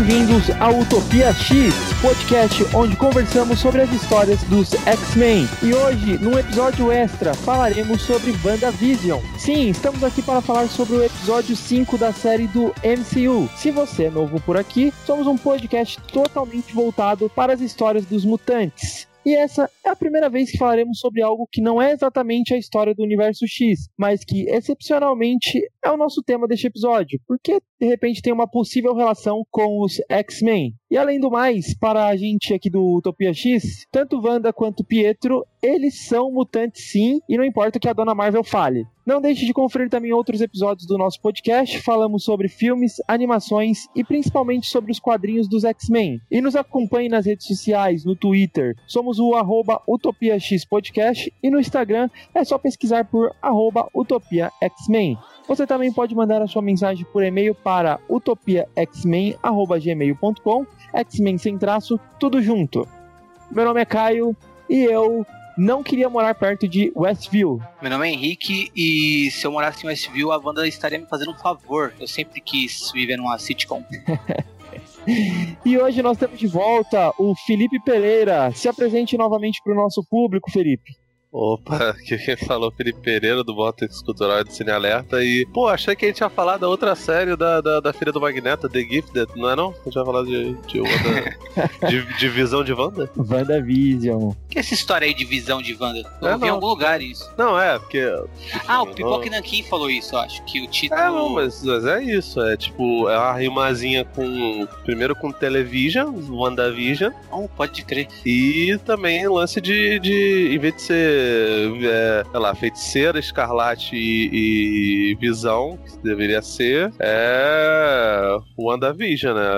bem-vindos ao Utopia X, podcast onde conversamos sobre as histórias dos X-Men. E hoje, num episódio extra, falaremos sobre WandaVision. Sim, estamos aqui para falar sobre o episódio 5 da série do MCU. Se você é novo por aqui, somos um podcast totalmente voltado para as histórias dos mutantes. E essa é a primeira vez que falaremos sobre algo que não é exatamente a história do universo X, mas que excepcionalmente é o nosso tema deste episódio, porque de repente tem uma possível relação com os X-Men. E além do mais, para a gente aqui do Utopia X, tanto Wanda quanto Pietro, eles são mutantes sim, e não importa o que a Dona Marvel fale. Não deixe de conferir também outros episódios do nosso podcast. Falamos sobre filmes, animações e principalmente sobre os quadrinhos dos X-Men. E nos acompanhe nas redes sociais, no Twitter. Somos o arroba Utopia X Podcast e no Instagram é só pesquisar por arroba Utopia X-Men. Você também pode mandar a sua mensagem por e-mail para utopiaxmen.gmail.com X-Men sem traço, tudo junto. Meu nome é Caio e eu não queria morar perto de Westview. Meu nome é Henrique e se eu morasse em Westview, a Wanda estaria me fazendo um favor. Eu sempre quis viver numa sitcom. e hoje nós temos de volta o Felipe Pereira. Se apresente novamente para o nosso público, Felipe. Opa, que quem falou Felipe Pereira do Vortex Cultural de Cine Alerta e, pô, achei que a gente ia falar da outra série da, da, da filha do Magneto, The Gifted, não é não? A gente vai falar de, de, Wanda, de, de visão de Wanda? WandaVision. que é essa história aí de visão de Wanda? Eu é, vi em algum lugar isso. Não, é, porque... Ah, o Pipoca Nankin falou isso, acho, que o título... É, não, mas, mas, é isso, é tipo, é uma rimazinha com, primeiro com Television, WandaVision. Oh, pode crer. E também lance de, de em vez de ser é, sei lá, feiticeira, escarlate e, e visão, que deveria ser, é WandaVision, né?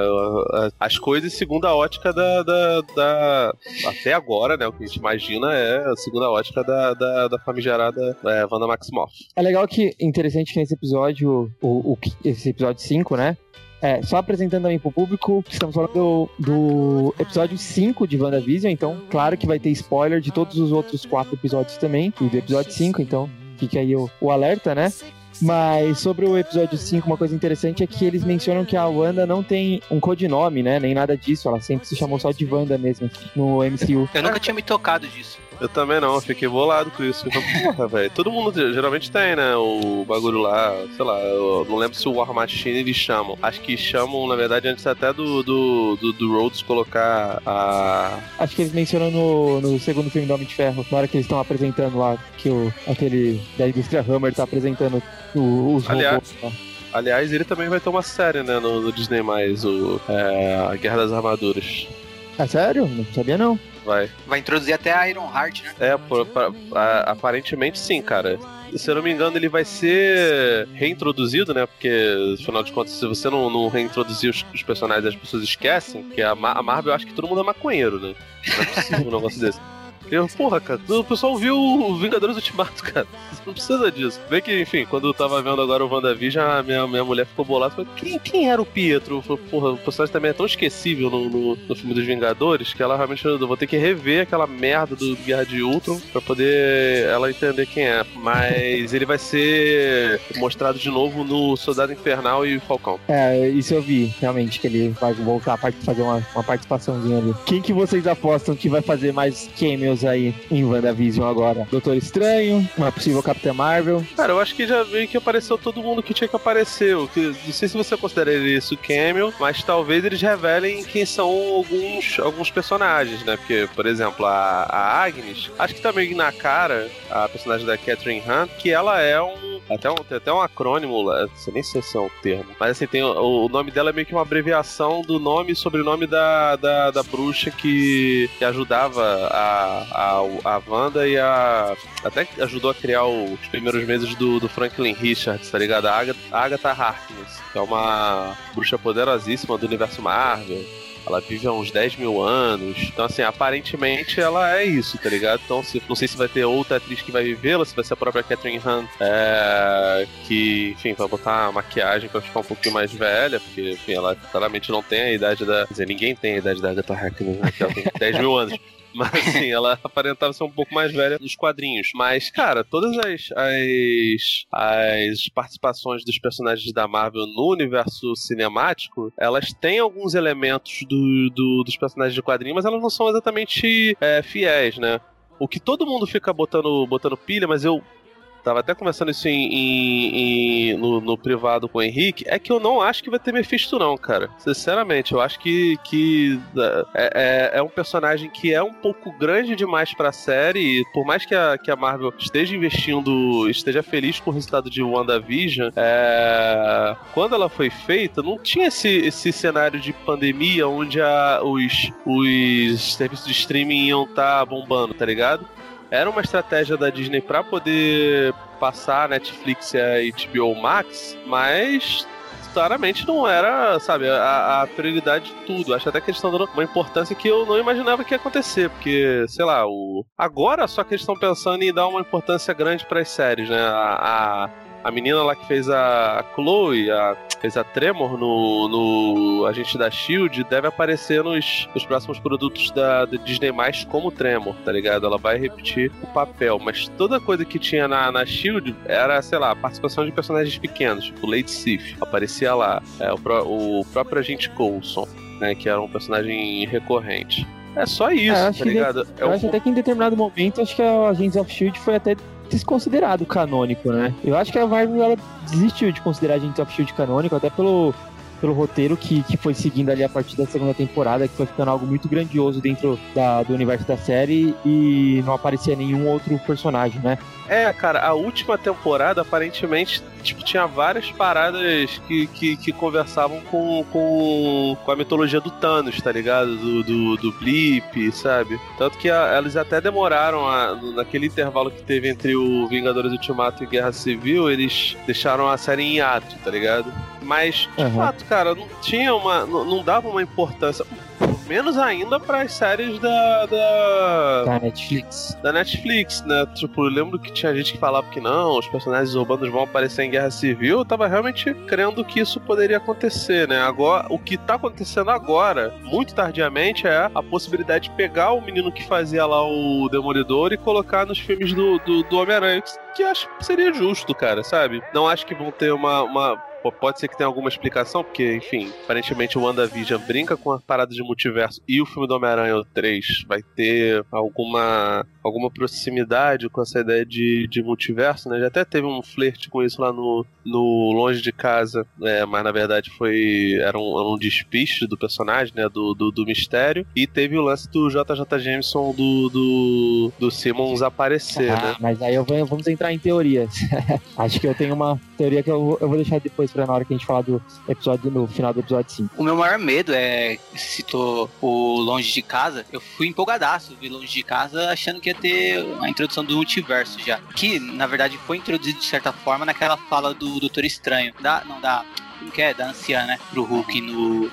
As coisas segundo a ótica da, da, da, Até agora, né? O que a gente imagina é a segunda ótica da, da, da famigerada é, Wanda Maximoff. É legal que, interessante que nesse episódio, o, o esse episódio 5, né? É, só apresentando também pro público, estamos falando do, do episódio 5 de WandaVision, então, claro que vai ter spoiler de todos os outros quatro episódios também, e do episódio 5, então fica aí o, o alerta, né? Mas sobre o episódio 5, uma coisa interessante é que eles mencionam que a Wanda não tem um codinome, né? Nem nada disso. Ela sempre se chamou só de Wanda mesmo no MCU. Eu nunca tinha me tocado disso. Eu também não, eu fiquei bolado com isso. Porra, velho. Todo mundo geralmente tem, né? O bagulho lá, sei lá, eu não lembro se o War Machine eles chamam. Acho que chamam, na verdade, antes até do, do, do, do Rhodes colocar a. Acho que eles mencionam no, no segundo filme do Homem de Ferro, na hora que eles estão apresentando lá, que o, aquele da indústria Hammer tá apresentando o, os Aliás, robôs lá. Aliás, ele também vai ter uma série, né, no, no Disney+, o, é, a Guerra das Armaduras. É sério? Não sabia não. Vai. Vai introduzir até a Iron Heart, né? É, por, pra- a- aparentemente sim, cara. Se eu não me engano, ele vai ser reintroduzido, né? Porque, afinal de contas, se você não, não reintroduzir os, os personagens, as pessoas esquecem. Porque a, a Marvel acha que todo mundo é maconheiro, né? Não é possível um negócio desse. Eu, porra, cara, o pessoal viu o Vingadores Ultimato, cara. Não precisa disso. Vê que, enfim, quando eu tava vendo agora o WandaVision, a minha, minha mulher ficou bolada. Falei, quem, quem era o Pietro? Falei, porra, o personagem também é tão esquecível no, no, no filme dos Vingadores que ela realmente eu vou ter que rever aquela merda do Guerra de Ultron pra poder ela entender quem é. Mas ele vai ser mostrado de novo no Soldado Infernal e Falcão. É, isso eu vi, realmente, que ele vai voltar a fazer uma, uma participaçãozinha ali. Quem que vocês apostam que vai fazer mais cameos aí em WandaVision agora? Doutor Estranho, uma possível Capitã Marvel. Cara, eu acho que já veio que apareceu todo mundo que tinha que aparecer. Que, não sei se você considera isso cameo, mas talvez eles revelem quem são alguns, alguns personagens, né? Porque, por exemplo, a, a Agnes, acho que tá meio na cara, a personagem da Catherine Hunt, que ela é um. Até um, tem até um acrônimo, não sei nem se esse é o termo. Mas assim, tem, o, o nome dela é meio que uma abreviação do nome e sobrenome da, da, da bruxa que, que ajudava a, a, a Wanda e a. Até ajudou a criar os primeiros meses do, do Franklin Richards, tá ligado? A Agatha, Agatha Harkness, que é uma bruxa poderosíssima do universo Marvel. Ela vive há uns 10 mil anos. Então, assim, aparentemente ela é isso, tá ligado? Então, se, não sei se vai ter outra atriz que vai vivê-la, se vai ser a própria Catherine Hunt, é, que, enfim, vai botar a maquiagem pra ficar um pouquinho mais velha, porque, enfim, ela claramente não tem a idade da. Quer dizer, ninguém tem a idade da Agatha Harkness, né? Ela tem 10 mil anos. Mas assim, ela aparentava ser um pouco mais velha nos quadrinhos. Mas, cara, todas as, as, as participações dos personagens da Marvel no universo cinemático, elas têm alguns elementos do, do dos personagens de quadrinho, mas elas não são exatamente é, fiéis, né? O que todo mundo fica botando, botando pilha, mas eu tava até conversando isso em, em, em no, no, privado com o Henrique, é que eu não acho que vai ter Mephisto, não, cara. Sinceramente, eu acho que, que é, é, é um personagem que é um pouco grande demais pra série, e por mais que a, que a Marvel esteja investindo, esteja feliz com o resultado de WandaVision, é, quando ela foi feita, não tinha esse, esse cenário de pandemia onde a, os, os serviços de streaming iam estar tá bombando, tá ligado? Era uma estratégia da Disney para poder passar Netflix e a HBO Max, mas claramente não era, sabe, a, a, prioridade de tudo. Acho até que eles estão dando uma importância que eu não imaginava que ia acontecer, porque, sei lá, o agora só que eles estão pensando em dar uma importância grande para as séries, né? A, a, a menina lá que fez a Chloe, a, fez a Tremor no, no Agente da Shield, deve aparecer nos, nos próximos produtos da, da Disney mais como Tremor, tá ligado? Ela vai repetir o papel, mas toda coisa que tinha na, na Shield era, sei lá, participação de personagens pequenos, tipo Lady Sif, aparecia lá, é, o, o próprio Agente Coulson, né, que era um personagem recorrente. É só isso, é, tá ligado? De, é eu um... acho até que em determinado momento, acho que a Agents of Shield foi até desconsiderado canônico, né? Eu acho que a Marvel ela desistiu de considerar Agents of Shield canônico, até pelo pelo roteiro que, que foi seguindo ali a partir da segunda temporada, que foi ficando algo muito grandioso dentro da, do universo da série e não aparecia nenhum outro personagem, né? É, cara, a última temporada aparentemente tipo, tinha várias paradas que, que, que conversavam com, com, com a mitologia do Thanos, tá ligado? Do, do, do Blip, sabe? Tanto que a, eles até demoraram, a, naquele intervalo que teve entre o Vingadores Ultimato e Guerra Civil, eles deixaram a série em ato, tá ligado? Mas, de uhum. fato, cara, não tinha uma. Não, não dava uma importância menos ainda para as séries da, da. Da Netflix. Da Netflix, né? Tipo, eu lembro que tinha gente que falava que não, os personagens urbanos vão aparecer em Guerra Civil. Eu tava realmente crendo que isso poderia acontecer, né? Agora, o que tá acontecendo agora, muito tardiamente, é a possibilidade de pegar o menino que fazia lá o Demolidor e colocar nos filmes do, do, do Homem-Aranha. Que acho que seria justo, cara, sabe? Não acho que vão ter uma, uma pode ser que tenha alguma explicação, porque, enfim, aparentemente o WandaVision brinca com a parada de multiverso e o filme do Homem-Aranha 3 vai ter alguma, alguma proximidade com essa ideia de, de multiverso, né? Já até teve um flerte com isso lá no, no Longe de Casa, é, mas na verdade foi era um, era um despiste do personagem, né? Do, do, do, mistério. E teve o lance do JJ Jameson do, do, do Simmons aparecer, ah, né? Mas aí eu vou, vamos entrar em teorias. Acho que eu tenho uma teoria que eu, eu vou deixar depois na hora que a gente falar do episódio, no final do episódio 5. O meu maior medo é, citou o Longe de Casa, eu fui empolgadaço vi Longe de Casa achando que ia ter a introdução do multiverso já. Que, na verdade, foi introduzido de certa forma naquela fala do Doutor Estranho. Da, não, da como que é? Da anciã, né? Pro Hulk no, uh,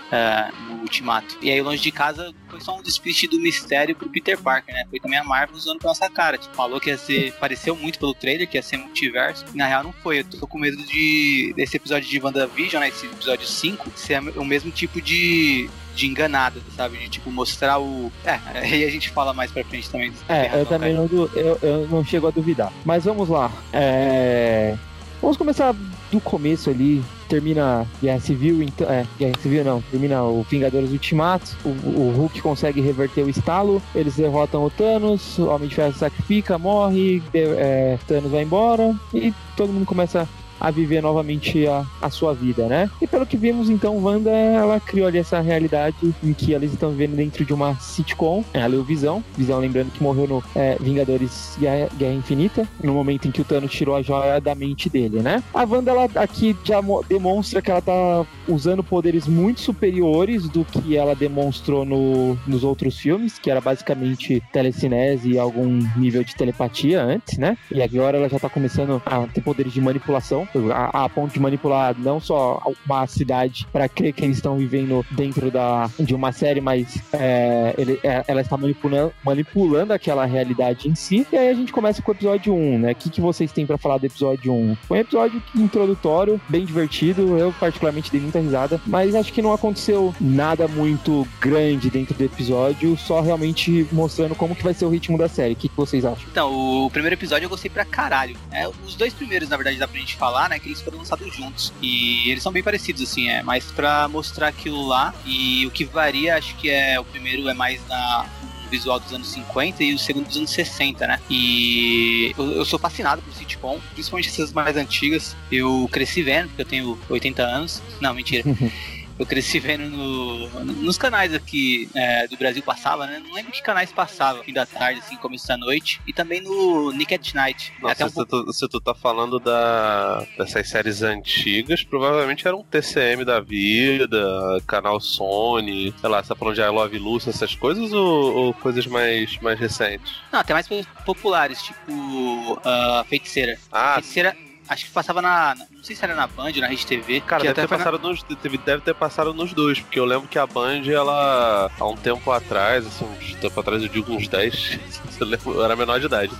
no Ultimato. E aí, longe de casa, foi só um despiste do mistério pro Peter Parker, né? Foi também a Marvel usando pra nossa cara. Tipo, falou que ia ser. Pareceu muito pelo trailer, que ia ser multiverso. E na real não foi. Eu tô com medo de. desse episódio de WandaVision, né? Esse episódio 5, ser o mesmo tipo de de enganada, sabe? De tipo mostrar o. É, aí a gente fala mais pra frente também. É, eu também não, eu, eu não chego a duvidar. Mas vamos lá. É... Vamos começar do começo ali, termina Guerra Civil, então, é, Guerra Civil não, termina o Vingadores Ultimato, o, o Hulk consegue reverter o estalo, eles derrotam o Thanos, o Homem de Ferro sacrifica, morre, é, Thanos vai embora e todo mundo começa a viver novamente a, a sua vida, né? E pelo que vimos, então, Wanda, ela criou ali essa realidade em que eles estão vivendo dentro de uma sitcom, ela é o Visão, Visão lembrando que morreu no é, Vingadores Guerra, Guerra, Infinita, no momento em que o Thanos tirou a joia da mente dele, né? A Wanda, ela aqui já demonstra que ela tá usando poderes muito superiores do que ela demonstrou no, nos outros filmes, que era basicamente telecinese e algum nível de telepatia antes, né? E agora ela já tá começando a ter poderes de manipulação a, a ponto de manipular não só uma cidade para crer que eles estão vivendo dentro da, de uma série, mas é, ele, é, ela está manipulando, manipulando aquela realidade em si. E aí a gente começa com o episódio 1, né? O que, que vocês têm para falar do episódio 1? Foi um episódio introdutório, bem divertido. Eu, particularmente, dei muita risada, mas acho que não aconteceu nada muito grande dentro do episódio, só realmente mostrando como que vai ser o ritmo da série. O que, que vocês acham? Então, o primeiro episódio eu gostei pra caralho. É, os dois primeiros, na verdade, dá pra gente falar, né? Que eles foram lançados juntos. E eles são bem parecidos, assim, é mais pra mostrar aquilo lá. E o que varia, acho que é o primeiro é mais na visual dos anos 50 e o segundo dos anos 60, né? E eu, eu, sou fascinado por sitcom, principalmente essas mais antigas. Eu cresci vendo, porque eu tenho 80 anos. Não, mentira. eu cresci vendo no, nos canais aqui é, do Brasil passava, né? Não lembro que canais passava, fim da tarde, assim, começo da noite. E também no Nick at Night. Nossa, Até um se, pouco... tu, se tu tá falando da, dessas séries antigas, provavelmente era um TCM da vida, canal Sony, sei lá, você tá falando de I Love Lucy, essas coisas ou, ou, coisas mais, mais recentes? Não, até mais populares, tipo uh, Feiticeira. Ah, Feiticeira Acho que passava na. Não sei se era na Band ou na Rede TV. Cara, deve ter, passado na... nos, deve ter passado nos dois, porque eu lembro que a Band, ela, há um tempo atrás, assim, um tempo atrás, eu digo uns 10, eu era menor de idade.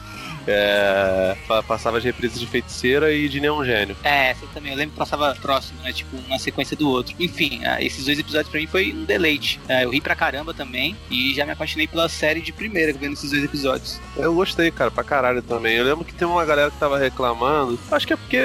É, passava as reprises de Feiticeira e de Neon Gênio. É, essa também. Eu lembro que passava próximo, né? Tipo, uma sequência do outro. Enfim, é, esses dois episódios pra mim foi um deleite. É, eu ri pra caramba também e já me apaixonei pela série de primeira vendo esses dois episódios. Eu gostei, cara, pra caralho também. Eu lembro que tem uma galera que tava reclamando. Acho que é porque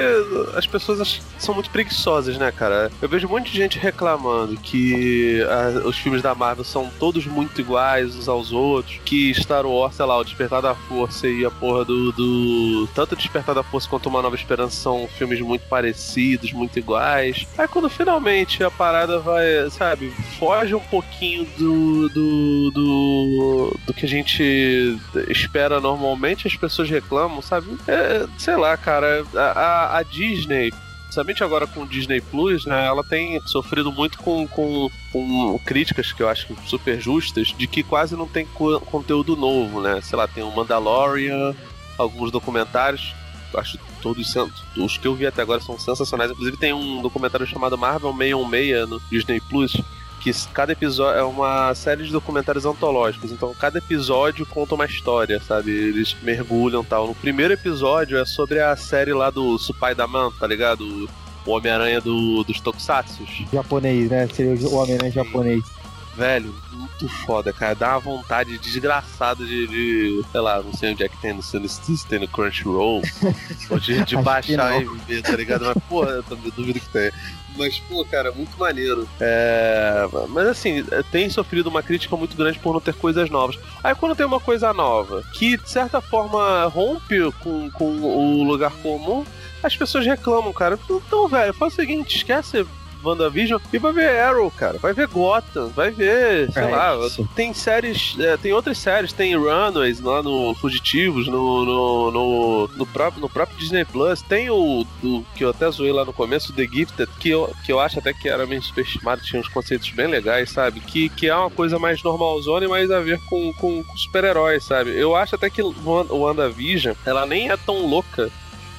as pessoas são muito preguiçosas, né, cara? Eu vejo um monte de gente reclamando que a, os filmes da Marvel são todos muito iguais uns aos outros, que Star Wars, sei lá, o Despertar da Força e a porra do do, do tanto Despertar da Força quanto Uma Nova Esperança são filmes muito parecidos, muito iguais. Aí quando finalmente a parada vai, sabe, foge um pouquinho do, do, do, do que a gente espera normalmente, as pessoas reclamam, sabe? É, sei lá, cara, a, a Disney principalmente agora com o Disney Plus, né, ela tem sofrido muito com, com, com, críticas que eu acho super justas, de que quase não tem co conteúdo novo, né? Sei lá, tem o Mandalorian, alguns documentários. Acho todos os que eu vi até agora são sensacionais. Inclusive tem um documentário chamado Marvel 616 no Disney Plus, que cada episódio é uma série de documentários antológicos. Então cada episódio conta uma história, sabe? Eles mergulham tal. No primeiro episódio é sobre a série lá do Supai da Man, tá ligado? O Homem-Aranha do, dos Tokusatsu. Japonês, né? Seria o Homem-Aranha japonês. Velho, muito foda, cara. Dá uma vontade desgraçada de, de, sei lá, não sei onde é que tem, não sei se tem no Crunchyroll, ou de, de baixar e ver, tá ligado? Mas, porra, eu também duvido que tem. Mas, pô, cara, muito maneiro. É... Mas assim, tem sofrido uma crítica muito grande por não ter coisas novas. Aí quando tem uma coisa nova, que de certa forma rompe com, com o lugar comum, as pessoas reclamam, cara. Então, velho, faz o seguinte, esquece WandaVision e vai ver Arrow, cara. Vai ver Gotham, vai ver, sei é lá. Isso. Tem séries, é, tem outras séries, tem Runaways lá no Fugitivos, no, no, no, no, próprio, no próprio Disney Plus. Tem o do, que eu até zoei lá no começo, The Gifted, que eu, que eu acho até que era meio superestimado, tinha uns conceitos bem legais, sabe? Que, que é uma coisa mais normalzona e mais a ver com, com, com super-heróis, sabe? Eu acho até que o WandaVision, ela nem é tão louca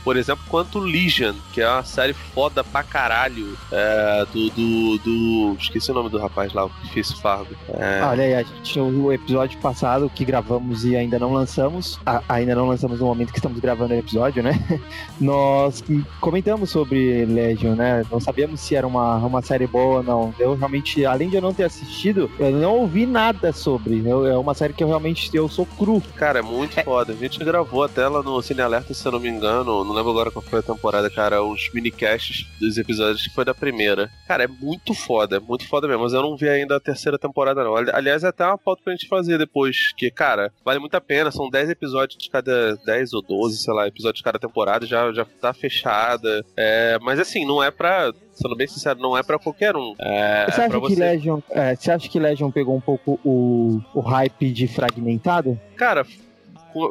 por exemplo, quanto Legion, que é uma série foda pra caralho. É, do, do, do, Esqueci o nome do rapaz lá, o que fez Fargo. É... olha aí, a gente o episódio passado que gravamos e ainda não lançamos. A, ainda não lançamos no momento que estamos gravando o episódio, né? Nós comentamos sobre Legion, né? Não sabíamos se era uma, uma série boa ou não. Eu realmente, além de eu não ter assistido, eu não ouvi nada sobre. Eu, é uma série que eu realmente eu sou cru. Cara, é muito é... foda. A gente gravou até lá no Cine Alerta, se eu não me engano, no lembro agora qual foi a temporada, cara, os minicasts dos episódios que foi da primeira. Cara, é muito foda, é muito foda mesmo, mas eu não vi ainda a terceira temporada, não. Aliás, é até uma pauta pra gente fazer depois, que, cara, vale muito a pena, são 10 episódios de cada 10 ou 12, sei lá, episódios de cada temporada, já, já tá fechada. É, mas assim, não é pra sendo bem sincero, não é para qualquer um. É, você, é acha você... Que Legion, é, você acha que Legion pegou um pouco o, o hype de fragmentado? Cara,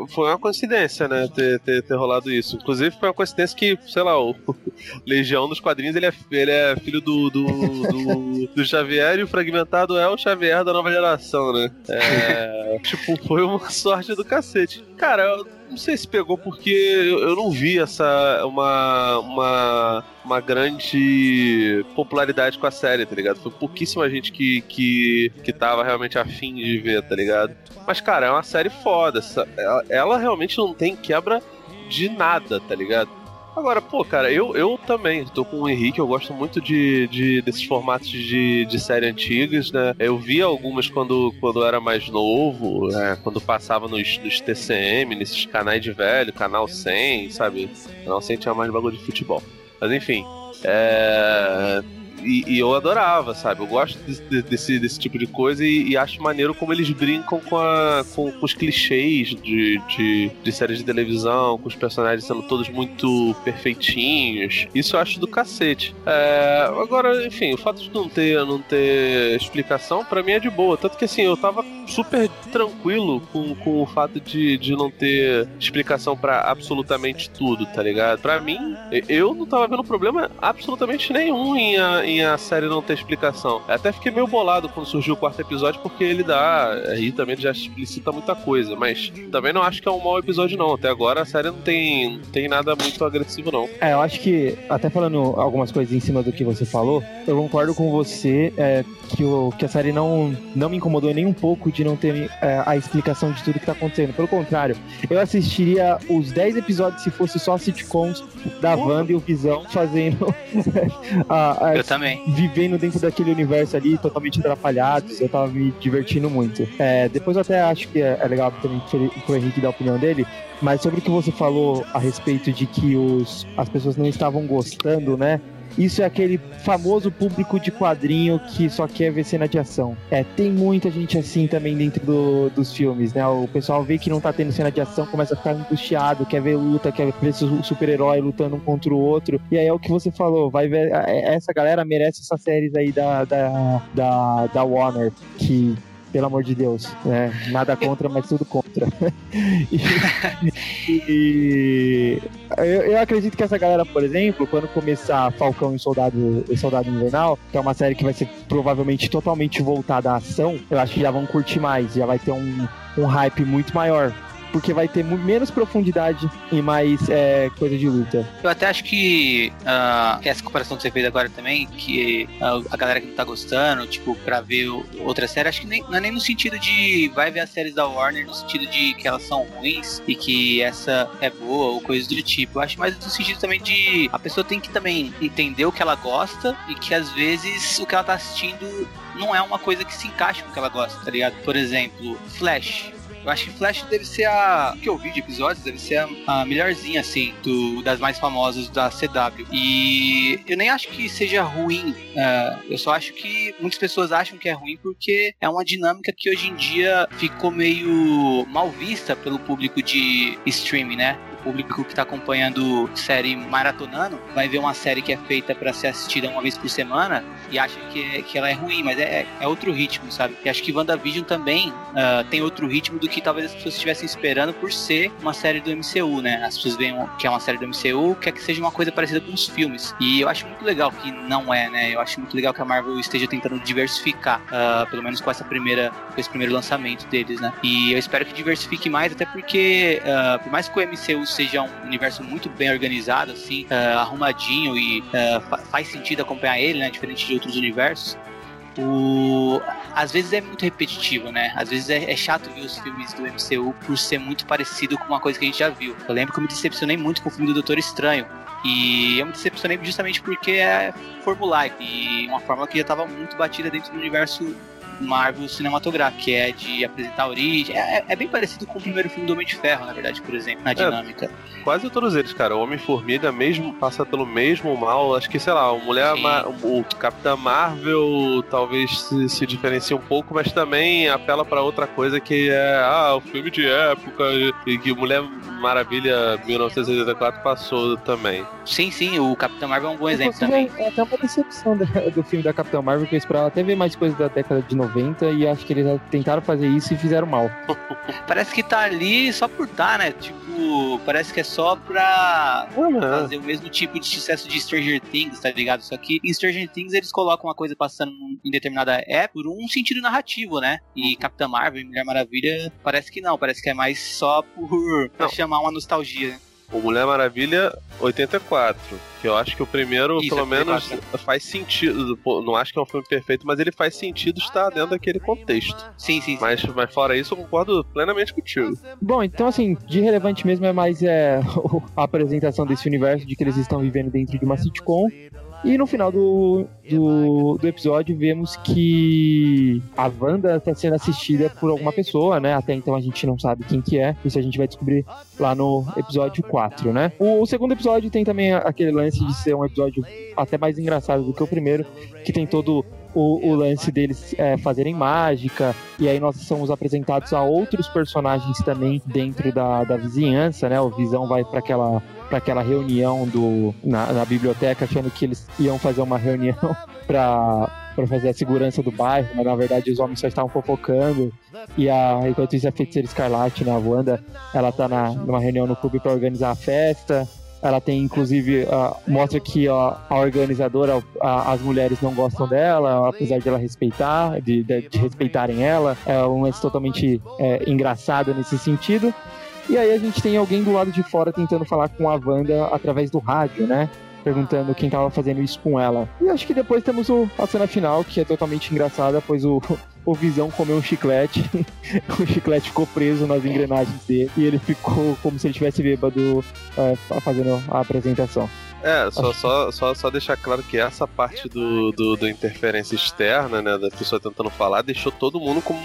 foi uma coincidência, né? Ter, ter, ter, rolado isso. Inclusive, foi uma coincidência que, sei lá, o Legião dos quadrinhos ele é, ele é filho do, do, do, do Xavier e o fragmentado é o Xavier da nova geração, né? É, tipo, foi uma sorte do cacete. Cara, não sei se pegou porque eu, não vi essa uma, uma, uma grande popularidade com a série, tá ligado? Foi pouquíssima gente que, que, que tava realmente afim de ver, tá ligado? Mas, cara, é uma série foda. Ela, ela realmente não tem quebra de nada, tá ligado? Agora, pô, cara, eu, eu também tô com o Henrique, eu gosto muito de, de desses formatos de, de série antigas, né? Eu vi algumas quando, quando eu era mais novo, né? quando passava nos, nos TCM, nesses canais de velho, canal 100, sabe? Canal 100 tinha mais bagulho de futebol. Mas enfim, é e, e, eu adorava, sabe? Eu gosto de, desse, desse tipo de coisa e, e, acho maneiro como eles brincam com, a, com, com os clichês de, de, de, séries de televisão, com os personagens sendo todos muito perfeitinhos. Isso eu acho do cacete. É, agora, enfim, o fato de não ter, não ter explicação, para mim é de boa. Tanto que assim, eu tava super tranquilo com, com o fato de, de não ter explicação para absolutamente tudo, tá ligado? Para mim, eu não tava vendo problema absolutamente nenhum em, em a série não ter explicação. Até fiquei meio bolado quando surgiu o quarto episódio, porque ele dá. Aí também já explicita muita coisa. Mas também não acho que é um mau episódio, não. Até agora a série não tem, não tem nada muito agressivo, não. É, eu acho que, até falando algumas coisas em cima do que você falou, eu concordo com você é, que, o, que a série não, não me incomodou nem um pouco de não ter é, a explicação de tudo que tá acontecendo. Pelo contrário, eu assistiria os 10 episódios se fosse só sitcoms da Wanda e o Visão fazendo a, a, também. Vivendo dentro daquele universo ali, totalmente atrapalhados, eu tava me divertindo muito. É, depois eu até acho que é, é legal também o Henrique dar a opinião dele, mas sobre o que você falou a respeito de que os, as pessoas não estavam gostando, né? Isso é aquele famoso público de quadrinho que só quer ver cena de ação. É, tem muita gente assim também dentro do, dos filmes, né? O pessoal vê que não tá tendo cena de ação, começa a ficar angustiado, quer ver luta, quer ver o super-herói lutando um contra o outro. E aí é o que você falou, vai ver. É, essa galera merece essas séries aí da, da, da, da Warner, que pelo amor de Deus. Né? Nada contra, mas tudo contra. e, e eu, eu, acredito que essa galera, por exemplo, quando começar Falcão e Soldado, e Soldado Invernal, que é uma série que vai ser provavelmente totalmente voltada à ação, eu acho que já vão curtir mais, já vai ter um, um hype muito maior porque vai ter menos profundidade e mais é, coisa de luta. Eu até acho que uh, essa comparação que você fez agora também, que uh, a galera que não tá gostando, tipo, pra ver outra série, acho que nem, não é nem no sentido de vai ver as séries da Warner, no sentido de que elas são ruins e que essa é boa ou coisas do tipo. Eu acho mais no sentido também de a pessoa tem que também entender o que ela gosta e que às vezes o que ela tá assistindo não é uma coisa que se encaixa com o que ela gosta, tá ligado? Por exemplo, Flash. Eu acho que Flash deve ser a. que eu vi de episódios, deve ser a, a melhorzinha, assim, do, das mais famosas da CW. E eu nem acho que seja ruim. Uh, eu só acho que muitas pessoas acham que é ruim porque é uma dinâmica que hoje em dia ficou meio mal vista pelo público de streaming, né? Público que está acompanhando série maratonando vai ver uma série que é feita para ser assistida uma vez por semana e acha que, que ela é ruim, mas é, é outro ritmo, sabe? E acho que WandaVision também uh, tem outro ritmo do que talvez as pessoas estivessem esperando por ser uma série do MCU, né? As pessoas veem que é uma série do MCU, quer que seja uma coisa parecida com os filmes. E eu acho muito legal que não é, né? Eu acho muito legal que a Marvel esteja tentando diversificar, uh, pelo menos com essa primeira, com esse primeiro lançamento deles, né? E eu espero que diversifique mais, até porque, uh, por mais que o MCU seja um universo muito bem organizado, assim, uh, arrumadinho e uh, faz sentido acompanhar ele, né? Diferente de outros universos. O... Às vezes é muito repetitivo, né? Às vezes é, é, chato ver os filmes do MCU por ser muito parecido com uma coisa que a gente já viu. Eu lembro que eu me decepcionei muito com o filme do Doutor Estranho. E eu me decepcionei justamente porque é formulaico e uma fórmula que já estava muito batida dentro do universo Marvel cinematográfico, que é de apresentar a origem. É, é, bem parecido com o primeiro filme do Homem de Ferro, na verdade, por exemplo, na é, dinâmica. É, quase todos eles, cara. O Homem-Formiga mesmo passa pelo mesmo mal. Acho que, sei lá, o Mulher o Capitão Marvel talvez se, se diferencie um pouco, mas também apela para outra coisa que é ah, o filme de época e que Mulher Maravilha 1984 passou também. Sim, sim, o Capitão Marvel é um bom exemplo também. É até uma decepção do, do filme da Capitão Marvel que eu esperava até ver mais coisas da década de 90 e acho que eles tentaram fazer isso e fizeram mal. Parece que tá ali só por tá, né? Tipo, parece que é só pra uhum. fazer o mesmo tipo de sucesso de Stranger Things, tá ligado? Só que em Stranger Things eles colocam uma coisa passando em determinada época por um sentido narrativo, né? E Capitã Marvel e Mulher Maravilha parece que não, parece que é mais só por pra chamar uma nostalgia. O Mulher Maravilha 84, que eu acho que o primeiro, Isso, pelo menos, faz sentido. Não acho que é um filme perfeito, mas ele faz sentido estar dentro daquele contexto. Sim, sim. Mas, mas fora isso, eu concordo plenamente contigo. Bom, então assim, de relevante mesmo é mais é, a apresentação desse universo de que eles estão vivendo dentro de uma sitcom e no final do, do, do episódio vemos que a Wanda está sendo assistida por alguma pessoa, né? Até então a gente não sabe quem que é. Isso a gente vai descobrir lá no episódio 4, né? O, o segundo episódio tem também aquele lance de ser um episódio até mais engraçado do que o primeiro, que tem todo o, o, lance deles é, fazerem mágica, e aí nós somos apresentados a outros personagens também dentro da, da vizinhança, né? O Visão vai para aquela para aquela reunião do, na, na, biblioteca, achando que eles iam fazer uma reunião para para fazer a segurança do bairro, mas na verdade os homens só estavam fofocando. E a, enquanto isso, a feiticeira Escarlate, né, a Wanda, ela tá na, numa reunião no clube para organizar a festa. Ela tem, inclusive, uh, mostra que uh, a organizadora, uh, as mulheres não gostam dela, apesar de ela respeitar, de, de, de respeitarem ela. É um lance totalmente é, engraçado nesse sentido. E aí a gente tem alguém do lado de fora tentando falar com a Wanda através do rádio, né? Perguntando quem tava fazendo isso com ela. E acho que depois temos o, a cena final, que é totalmente engraçada, pois o, o Visão comeu um chiclete. o chiclete ficou preso nas engrenagens dele. E ele ficou como se ele tivesse bêbado é, fazendo a apresentação. É, só, só, só, só deixar claro que essa parte do, do, do, interferência externa, né, da pessoa tentando falar, deixou todo mundo como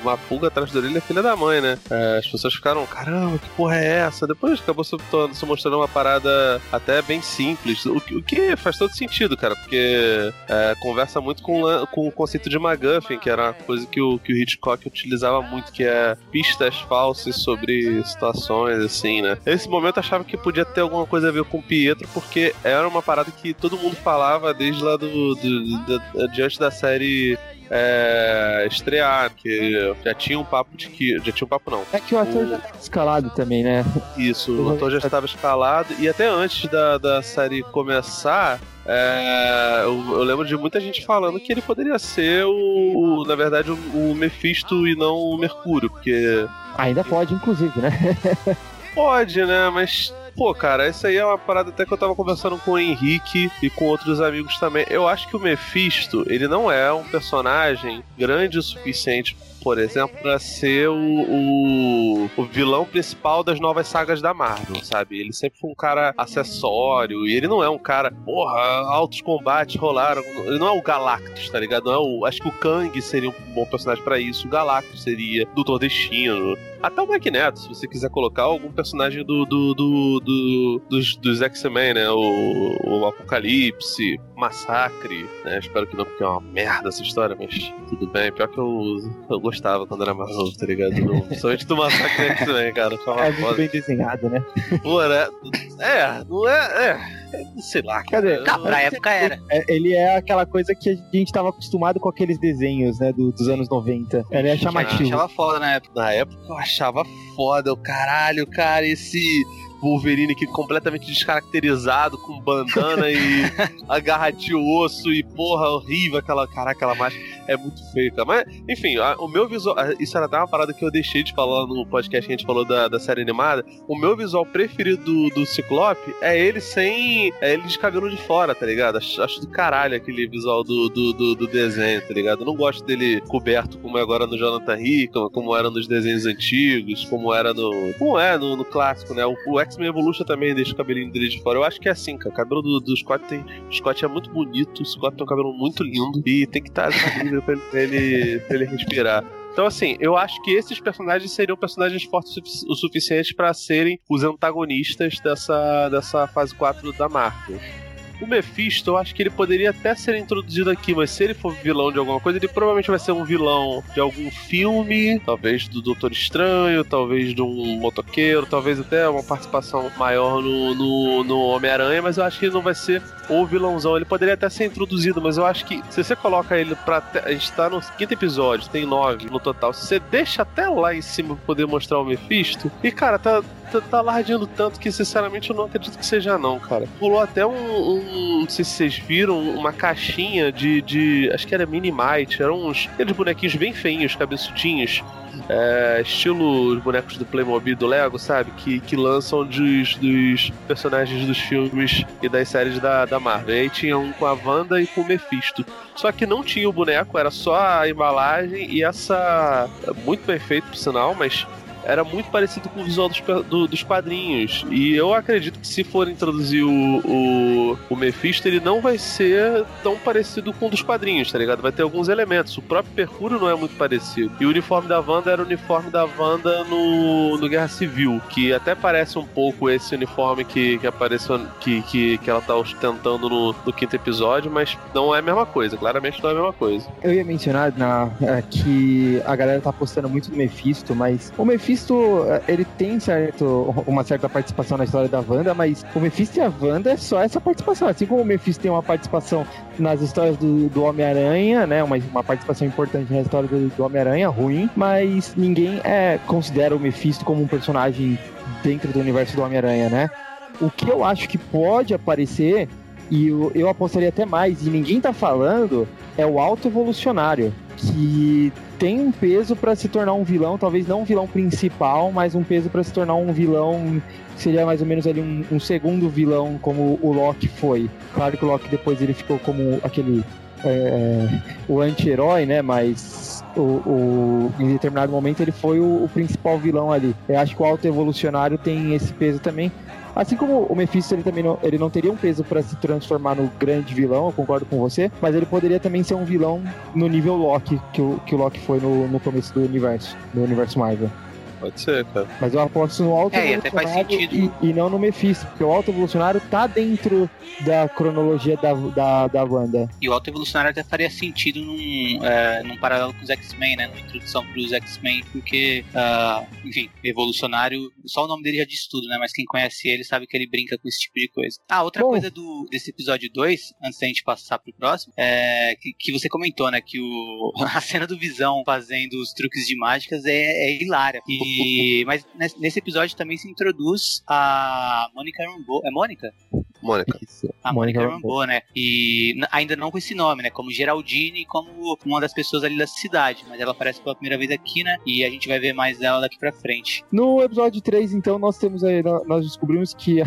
uma pulga atrás da orelha, filha da mãe, né? É, as pessoas ficaram, caramba, que porra é essa? Depois acabou se, se mostrando uma parada até bem simples, o, o que faz todo sentido, cara, porque é, conversa muito com, com o conceito de McGuffin, que era uma coisa que o, que o Hitchcock utilizava muito, que é pistas falsas sobre situações, assim, né? Nesse momento eu achava que podia ter alguma coisa a ver com o Pietro, porque porque era uma parada que todo mundo falava desde lá do, do, do diante da série é, estrear, que já tinha um papo de que. Já tinha um papo não. É que o ator o... já estava escalado também, né? Isso, o ator já estava escalado e até antes da, da série começar. É, eu, eu, lembro de muita gente falando que ele poderia ser o, o na verdade, o, o Mephisto e não o Mercúrio, porque. Ainda pode, inclusive, né? pode, né? Mas Pô, cara, essa aí é uma parada até que eu tava conversando com o Henrique e com outros amigos também. Eu acho que o Mephisto, ele não é um personagem grande o suficiente por exemplo, pra ser o, o, o, vilão principal das novas sagas da Marvel, sabe? Ele sempre foi um cara acessório e ele não é um cara, porra, altos combates rolaram. Ele não é o Galactus, tá ligado? Não é o, acho que o Kang seria um bom personagem para isso, o Galactus seria Doutor Destino. Até o Magneto, se você quiser colocar algum personagem do, do, do, do dos, dos X-Men, né? O, o Apocalipse, Massacre, né? Espero que não, porque é uma merda essa história, mas tudo bem. Pior que eu, eu gostava quando era mais novo, tá ligado? Principalmente do Massacre X-Men, cara. É muito bem desenhado, né? Pô, né? É, não é. É, sei lá. Cadê? Não, pra época era. É, ele é aquela coisa que a gente tava acostumado com aqueles desenhos, né, do, dos anos 90. Ele é chamativo. Eu achava foda na época. Na época eu achava foda. O caralho, cara, esse Wolverine aqui completamente descaracterizado, com bandana e a garra de osso e porra, horrível aquela. Caraca, aquela máscara é muito feia, cara. Mas, enfim, a, o meu visual. Isso era até uma parada que eu deixei de falar no podcast que a gente falou da, da série animada. O meu visual preferido do, do Ciclope é ele sem. É ele de cabelo de fora, tá ligado? Acho, acho do caralho aquele visual do, do, do, do desenho, tá ligado? Eu não gosto dele coberto como é agora no Jonathan Hickman, como era nos desenhos antigos, como era no. Como é no, no clássico, né? O, o X-Men Evolution também deixa o cabelinho dele de fora. Eu acho que é assim, cara. O cabelo do, do Scott tem. O Scott é muito bonito, o Scott tem um cabelo muito lindo e tem que estar pra, ele, pra ele respirar. Então, assim, eu acho que esses personagens seriam personagens fortes o suficiente para serem os antagonistas dessa, dessa fase 4 da Marvel. O Mephisto, eu acho que ele poderia até ser introduzido aqui, mas se ele for vilão de alguma coisa, ele provavelmente vai ser um vilão de algum filme, talvez do Doutor Estranho, talvez de um motoqueiro, talvez até uma participação maior no, no, no Homem-Aranha, mas eu acho que ele não vai ser o vilãozão. Ele poderia até ser introduzido, mas eu acho que se você coloca ele pra. A gente tá no quinto episódio, tem nove no total. Se você deixa até lá em cima pra poder mostrar o Mephisto, e cara, tá, tá, tá lardeando tanto que sinceramente eu não acredito que seja não, cara. Pulou até um, um, não sei se vocês viram, uma caixinha de, de acho que era Minimite, eram uns aqueles bonequinhos bem feinhos, cabeçudinhos, é, estilo os bonecos do Playmobil do Lego, sabe? Que, que lançam dos, dos personagens dos filmes e das séries da, da Marvel. E aí tinha um com a Wanda e com o Mephisto. Só que não tinha o boneco, era só a embalagem e essa. Muito bem feito, por sinal, mas era muito parecido com o visual dos, do, dos quadrinhos. E eu acredito que se for introduzir o, o, o Mephisto, ele não vai ser tão parecido com o dos quadrinhos, tá ligado? Vai ter alguns elementos. O próprio Mercúrio não é muito parecido. E o uniforme da Wanda era o uniforme da Wanda no, no Guerra Civil, que até parece um pouco esse uniforme que, que apareceu, que, que, que ela tá ostentando no, no quinto episódio, mas não é a mesma coisa. Claramente não é a mesma coisa. Eu ia mencionar na, é, que a galera tá apostando muito no Mephisto, mas o Mephisto Mephisto, eh, ele tem certo, uma certa participação na história da Wanda, mas o Mephisto e a Wanda é só essa participação. Assim como o Mephisto tem uma participação nas histórias do, do Homem-Aranha, né? Uma, uma participação importante na história do, do Homem-Aranha, ruim, mas ninguém é, considera o Mephisto como um personagem dentro do universo do Homem-Aranha, né? O que eu acho que pode aparecer, e eu, eu apostaria até mais, e ninguém tá falando, é o alto evolucionário que tem um peso para se tornar um vilão, talvez não um vilão principal, mas um peso para se tornar um vilão seria mais ou menos ali um, um, segundo vilão como o Loki foi. Claro que o Loki depois ele ficou como aquele é, o anti-herói, né? Mas o, o, em determinado momento ele foi o, o principal vilão ali. Eu acho que o Alto Evolucionário tem esse peso também. Assim como o Mephisto ele também não, ele não teria um peso para se transformar no grande vilão, eu concordo com você, mas ele poderia também ser um vilão no nível Loki, que o, que o Loki foi no, no começo do universo, do universo Marvel. Pode ser, cara. Mas eu aposto no Alto é, Evolucionário e, e, não no Mephisto, porque o Alto Evolucionário tá dentro da cronologia da, da, da Wanda. E o Alto Evolucionário até faria sentido num, é, num paralelo com os X-Men, né? Numa introdução pros X-Men, porque, uh, enfim, Evolucionário, só o nome dele já diz tudo, né? Mas quem conhece ele sabe que ele brinca com esse tipo de coisa. Ah, outra Bom. coisa do, desse episódio 2, antes da gente passar pro próximo, é que, que você comentou, né? Que o, a cena do Visão fazendo os truques de mágicas é, é hilária. E e, mas nesse episódio também se introduz a Mônica Rambeau. É Mônica? Mônica. A Mônica Rambeau, né? E ainda não com esse nome, né? Como Geraldine e como uma das pessoas ali da cidade. Mas ela aparece pela primeira vez aqui, né? E a gente vai ver mais dela daqui pra frente. No episódio 3, então, nós temos aí, nós descobrimos que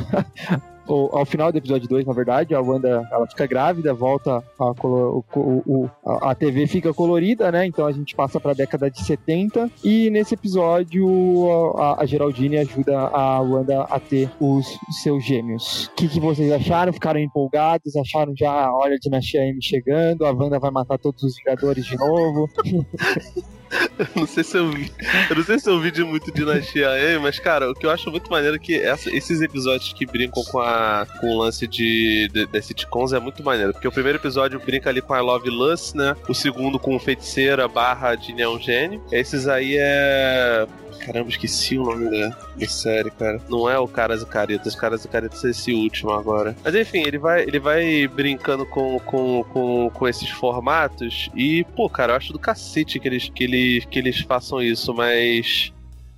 ao final do episódio 2, na verdade, a Wanda ela fica grávida, volta a, color, o, o, a, TV fica colorida, né? Então a gente passa para a década de 70 e nesse episódio a, a Geraldine ajuda a Wanda a ter os seus gêmeos. O que, que vocês acharam? Ficaram empolgados? Acharam já, olha, a Dinastia M chegando, a Wanda vai matar todos os Vingadores de novo? não sei se eu vi. Eu não sei se eu vi de muito Dinastia M, mas, cara, o que eu acho muito maneiro é que essa, esses episódios que brincam com, a, com o lance de, de, de sitcoms é muito maneiro. Porque o primeiro episódio brinca ali com a Love Lust, né? O segundo com Feiticeira barra de Neon Gênio. Esses aí é Caramba, esqueci o nome da, série, cara. Não é o Caras e Caretas. Caras e Caretas é esse último agora. Mas enfim, ele vai, ele vai brincando com, com, com, com esses formatos. E, pô, cara, eu acho do cacete que eles, que eles, que eles façam isso, mas.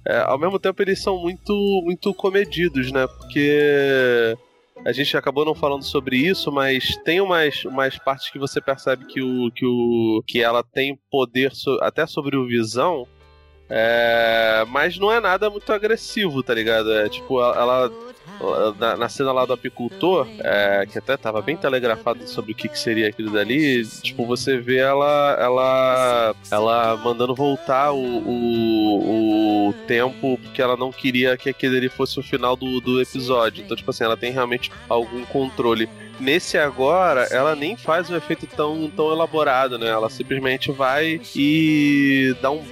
É, ao mesmo tempo eles são muito, muito comedidos, né? Porque a gente acabou não falando sobre isso, mas tem umas, umas partes que você percebe que, o, que, o, que ela tem poder so, até sobre o Visão é, mas não é nada muito agressivo, tá ligado? É tipo, ela. Na, na cena lá do apicultor, é, que até tava bem telegrafado sobre o que, que seria aquilo dali, tipo, você vê ela ela ela mandando voltar o, o, o tempo porque ela não queria que aquele ali fosse o final do, do episódio. Então, tipo assim, ela tem realmente algum controle. Nesse agora, ela nem faz um efeito tão, tão elaborado, né? Ela simplesmente vai e dá um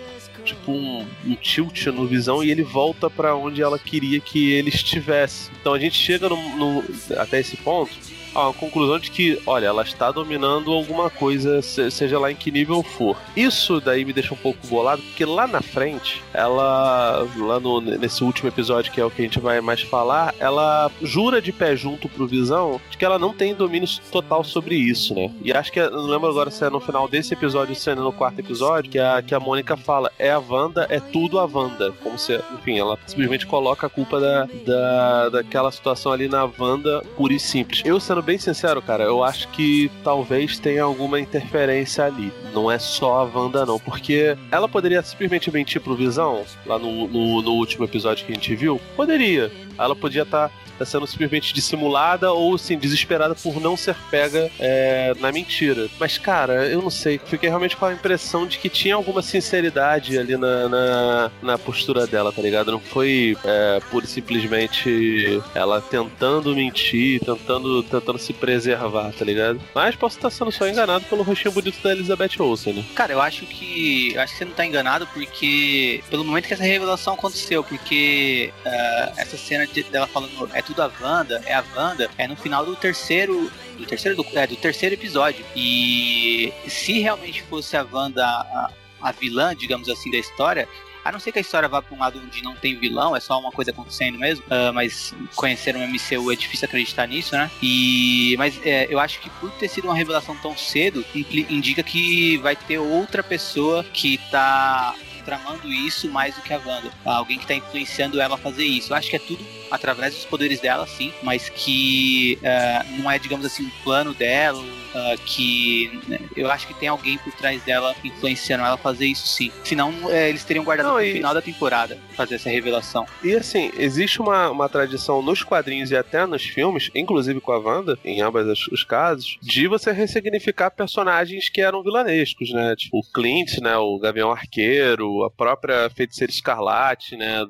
tipo um, um tilt no visão e ele volta para onde ela queria que ele estivesse. Então a gente chega no, no, até esse ponto a conclusão de que, olha, ela está dominando alguma coisa, seja lá em que nível for. Isso daí me deixa um pouco bolado, porque lá na frente, ela, lá no, nesse último episódio, que é o que a gente vai mais falar, ela jura de pé junto pro Visão de que ela não tem domínio total sobre isso, né? E acho que, não lembro agora se é no final desse episódio, se é no quarto episódio, que a, que a Mônica fala, é a Wanda, é tudo a Wanda. Como se, enfim, ela simplesmente coloca a culpa da, da, daquela situação ali na Wanda pura e simples. Eu, sendo bem sincero, cara, eu acho que talvez tenha alguma interferência ali. Não é só a Wanda, não. Porque ela poderia simplesmente mentir pro Visão, lá no, no, no último episódio que a gente viu. Poderia. Ela podia estar tá tá sendo simplesmente dissimulada ou, assim, desesperada por não ser pega é, na mentira. Mas, cara, eu não sei. Fiquei realmente com a impressão de que tinha alguma sinceridade ali na, na, na postura dela, tá ligado? Não foi é, pura e simplesmente ela tentando mentir, tentando, tentando se preservar, tá ligado? Mas posso estar sendo só enganado pelo rostinho bonito da Elizabeth Olsen, né? Cara, eu acho que. Eu acho que você não tá enganado porque. Pelo momento que essa revelação aconteceu, porque uh, essa cena de, dela falando é tudo a Wanda, é a Wanda, é no final do terceiro. Do terceiro, do, é, do terceiro episódio. E se realmente fosse a Wanda a, a vilã, digamos assim, da história, a não ser que a história vá para um lado onde não tem vilão, é só uma coisa acontecendo mesmo. Uh, mas conhecer o MCU é difícil acreditar nisso, né? E mas é, eu acho que por ter sido uma revelação tão cedo, indica que vai ter outra pessoa que tá tramando isso mais do que a Wanda. Alguém que tá influenciando ela a fazer isso. Eu acho que é tudo através dos poderes dela, sim, mas que uh, não é, digamos assim, um plano dela, uh, que né, eu acho que tem alguém por trás dela influenciando ela a fazer isso sim. Senão é, eles teriam guardado não, e... final da temporada fazer essa revelação. E assim, existe uma, uma tradição nos quadrinhos e até nos filmes, inclusive com a Wanda, em ambos os casos, de você ressignificar personagens que eram vilanescos, né? Tipo o Clint, né? O Gavião Arqueiro, a própria Feiticeira Escarlate, né?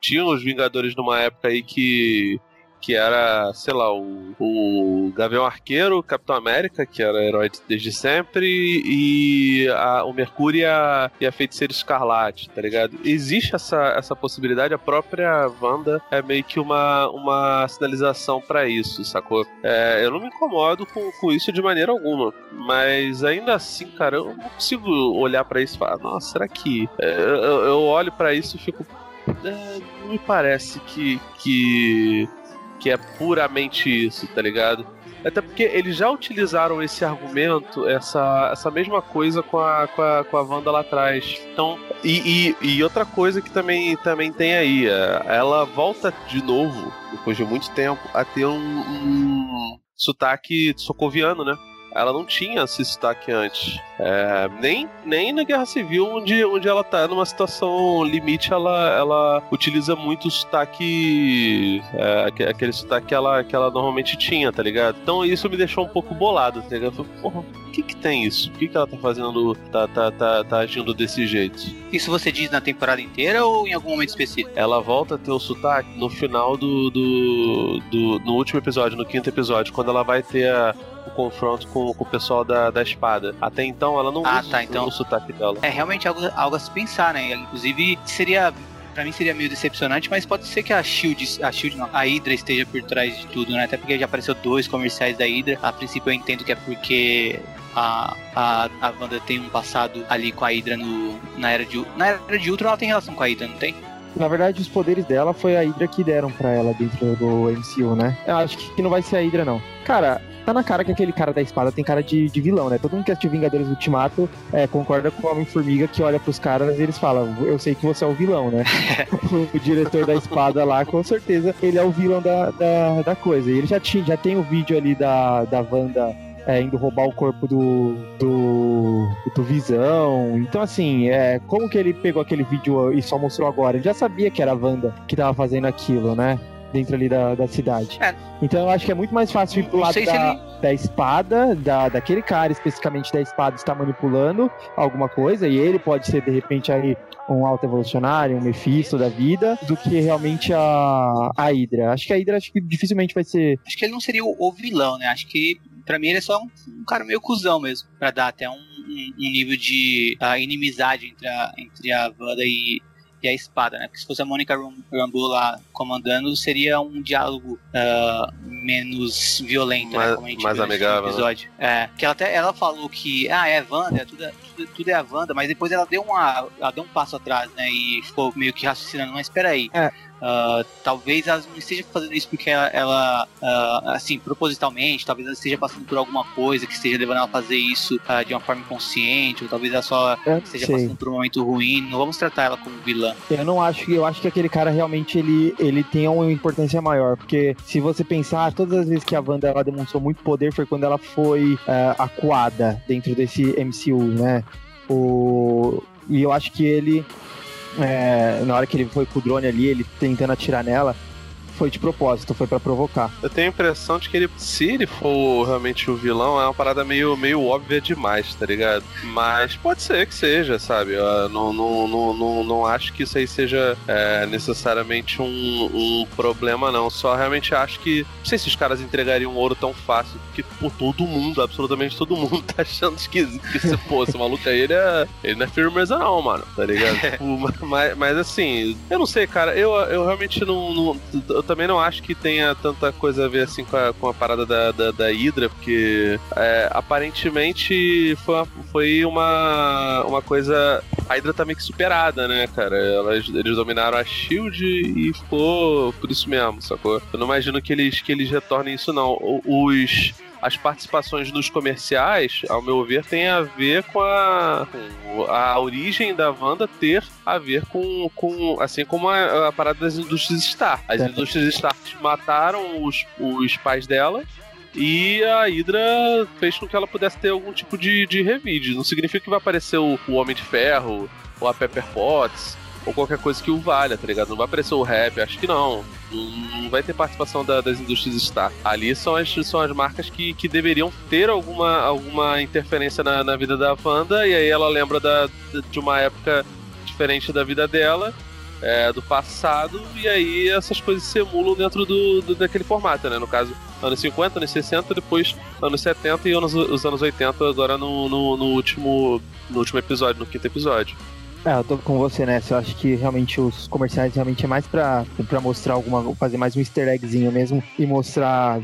Tinha os Vingadores numa época aí que que era, sei lá, o, o Gavião Arqueiro, Capitão América, que era herói desde sempre, e a, o Mercúrio e a, e a Feiticeira Escarlate, tá ligado? Existe essa, essa possibilidade, a própria Wanda é meio que uma, uma sinalização para isso, sacou? É, eu não me incomodo com, com isso de maneira alguma, mas ainda assim, cara, eu não consigo olhar para isso e falar, nossa, será que. É, eu, eu olho para isso e fico. É, me parece que, que que é puramente isso, tá ligado? Até porque eles já utilizaram esse argumento, essa, essa mesma coisa com a, com, a, com a Wanda lá atrás. Então, e, e, e outra coisa que também, também tem aí, é, ela volta de novo, depois de muito tempo, a ter um, um sotaque socoviano, né? Ela não tinha esse sotaque antes. É, nem, nem na Guerra Civil, onde, onde ela tá numa situação limite, ela, ela utiliza muito o sotaque. É, aquele sotaque que ela, que ela normalmente tinha, tá ligado? Então isso me deixou um pouco bolado, tá ligado? Falei, porra, o que que tem isso? Por que, que ela tá fazendo. Tá, tá, tá, tá agindo desse jeito? Isso você diz na temporada inteira ou em algum momento específico? Ela volta a ter o sotaque no final do. do, do no último episódio, no quinto episódio, quando ela vai ter a o confronto com, com o pessoal da, da espada. Até então ela não ah, usa tá, então, o sotaque dela. É realmente algo, algo a se pensar, né? Inclusive, seria para mim seria meio decepcionante, mas pode ser que a Shield, a Shield não, a Hydra esteja por trás de tudo, né? Até porque já apareceu dois comerciais da Hydra. A princípio eu entendo que é porque a, a, a Wanda tem um passado ali com a Hydra no, na era de na era de Ultron, ela tem relação com a Hydra, não tem? Na verdade, os poderes dela foi a Hydra que deram para ela dentro do MCU, né? Eu acho que não vai ser a Hydra, não. Cara, tá na cara que aquele cara da espada tem cara de, de vilão, né? Todo mundo que assistiu Vingadores Ultimato é, concorda com o Homem-Formiga que olha pros caras e eles falam, eu sei que você é o vilão, né? o diretor da espada lá, com certeza, ele é o vilão da, da, da coisa. E ele já, tinha, já tem o vídeo ali da, da Wanda é, indo roubar o corpo do, do, do Visão. Então, assim, é, como que ele pegou aquele vídeo e só mostrou agora? Ele já sabia que era a Wanda que tava fazendo aquilo, né? Dentro ali da, da cidade. É. Então eu acho que é muito mais fácil ir pro lado da, ele... da espada, da, daquele cara especificamente da espada está manipulando alguma coisa, e ele pode ser de repente aí um alto evolucionário, um Mephisto da vida, do que realmente a, a Hydra. Acho que a Hydra acho que dificilmente vai ser. Acho que ele não seria o, o vilão, né? Acho que pra mim ele é só um, um cara meio cuzão mesmo, pra dar até um, um, um nível de uh, inimizade entre a, entre a Wanda e, e a espada, né? Porque se fosse a Monica Rambeau lá comandando, seria um diálogo uh, menos violento, mais, né? Como a gente mais amigável. Né? episódio. É, que ela até ela falou que, ah, é Wanda, é tudo, é, tudo, tudo, é a Wanda, mas depois ela deu, uma, ela deu um passo atrás, né? E ficou meio que raciocinando, mas espera aí. É. Uh, talvez ela não esteja fazendo isso porque ela, ela uh, assim, propositalmente, talvez ela esteja passando por alguma coisa que esteja levando ela a fazer isso uh, de uma forma inconsciente, ou talvez ela só esteja sei. passando por um momento ruim. Não vamos tratar ela como vilã. Eu não acho, eu acho que aquele cara realmente ele, ele tem uma importância maior, porque se você pensar, todas as vezes que a Wanda ela demonstrou muito poder foi quando ela foi acuada dentro desse MCU, né? O, e eu acho que ele é, na hora que ele foi com o drone ali, ele tentando atirar nela, foi de propósito, foi para provocar. Eu tenho a impressão de que ele, se ele for realmente o vilão, é uma parada meio, meio óbvia demais, tá ligado? Mas pode ser que seja, sabe? Eu não, não, não, não, não acho que isso aí seja é, necessariamente um, um problema, não. Só realmente acho que. Não sei se os caras entregariam ouro tão fácil, porque por todo mundo, absolutamente todo mundo, tá achando esquisito que se fosse maluco aí, ele, é, ele não é firmeza, não, mano, tá ligado? Tipo, mas, mas assim, eu não sei, cara, eu, eu realmente não. não eu também não acho que tenha tanta coisa a ver assim com a, com a parada da, da, da Hydra, porque é, aparentemente foi, uma, foi uma, uma coisa. A Hydra tá meio que superada, né, cara? Elas, eles dominaram a Shield e ficou por isso mesmo, sacou? Eu não imagino que eles, que eles retornem isso, não. Os as participações nos comerciais, ao meu ver, tem a ver com a, com a origem da Wanda ter a ver com, com assim como a, a parada das indústrias Star. As é. indústrias Star mataram os, os pais dela e a Hydra fez com que ela pudesse ter algum tipo de, de revide. Não significa que vai aparecer o, o Homem de Ferro ou a Pepper Potts ou qualquer coisa que o valha, tá ligado? Não vai aparecer o rap, acho que não. Não vai ter participação da, das indústrias Star. Ali são as, são as marcas que, que deveriam ter alguma, alguma interferência na, na vida da Wanda, e aí ela lembra da, de uma época diferente da vida dela. É, do passado, e aí essas coisas se emulam dentro do, do, daquele formato, né? No caso, anos 50, anos 60, depois anos 70 e anos, os anos 80, agora no, no, no, último, no último episódio, no quinto episódio. É, eu tô com você nessa. Eu acho que realmente os comerciais realmente é mais pra, pra mostrar alguma. fazer mais um easter eggzinho mesmo e mostrar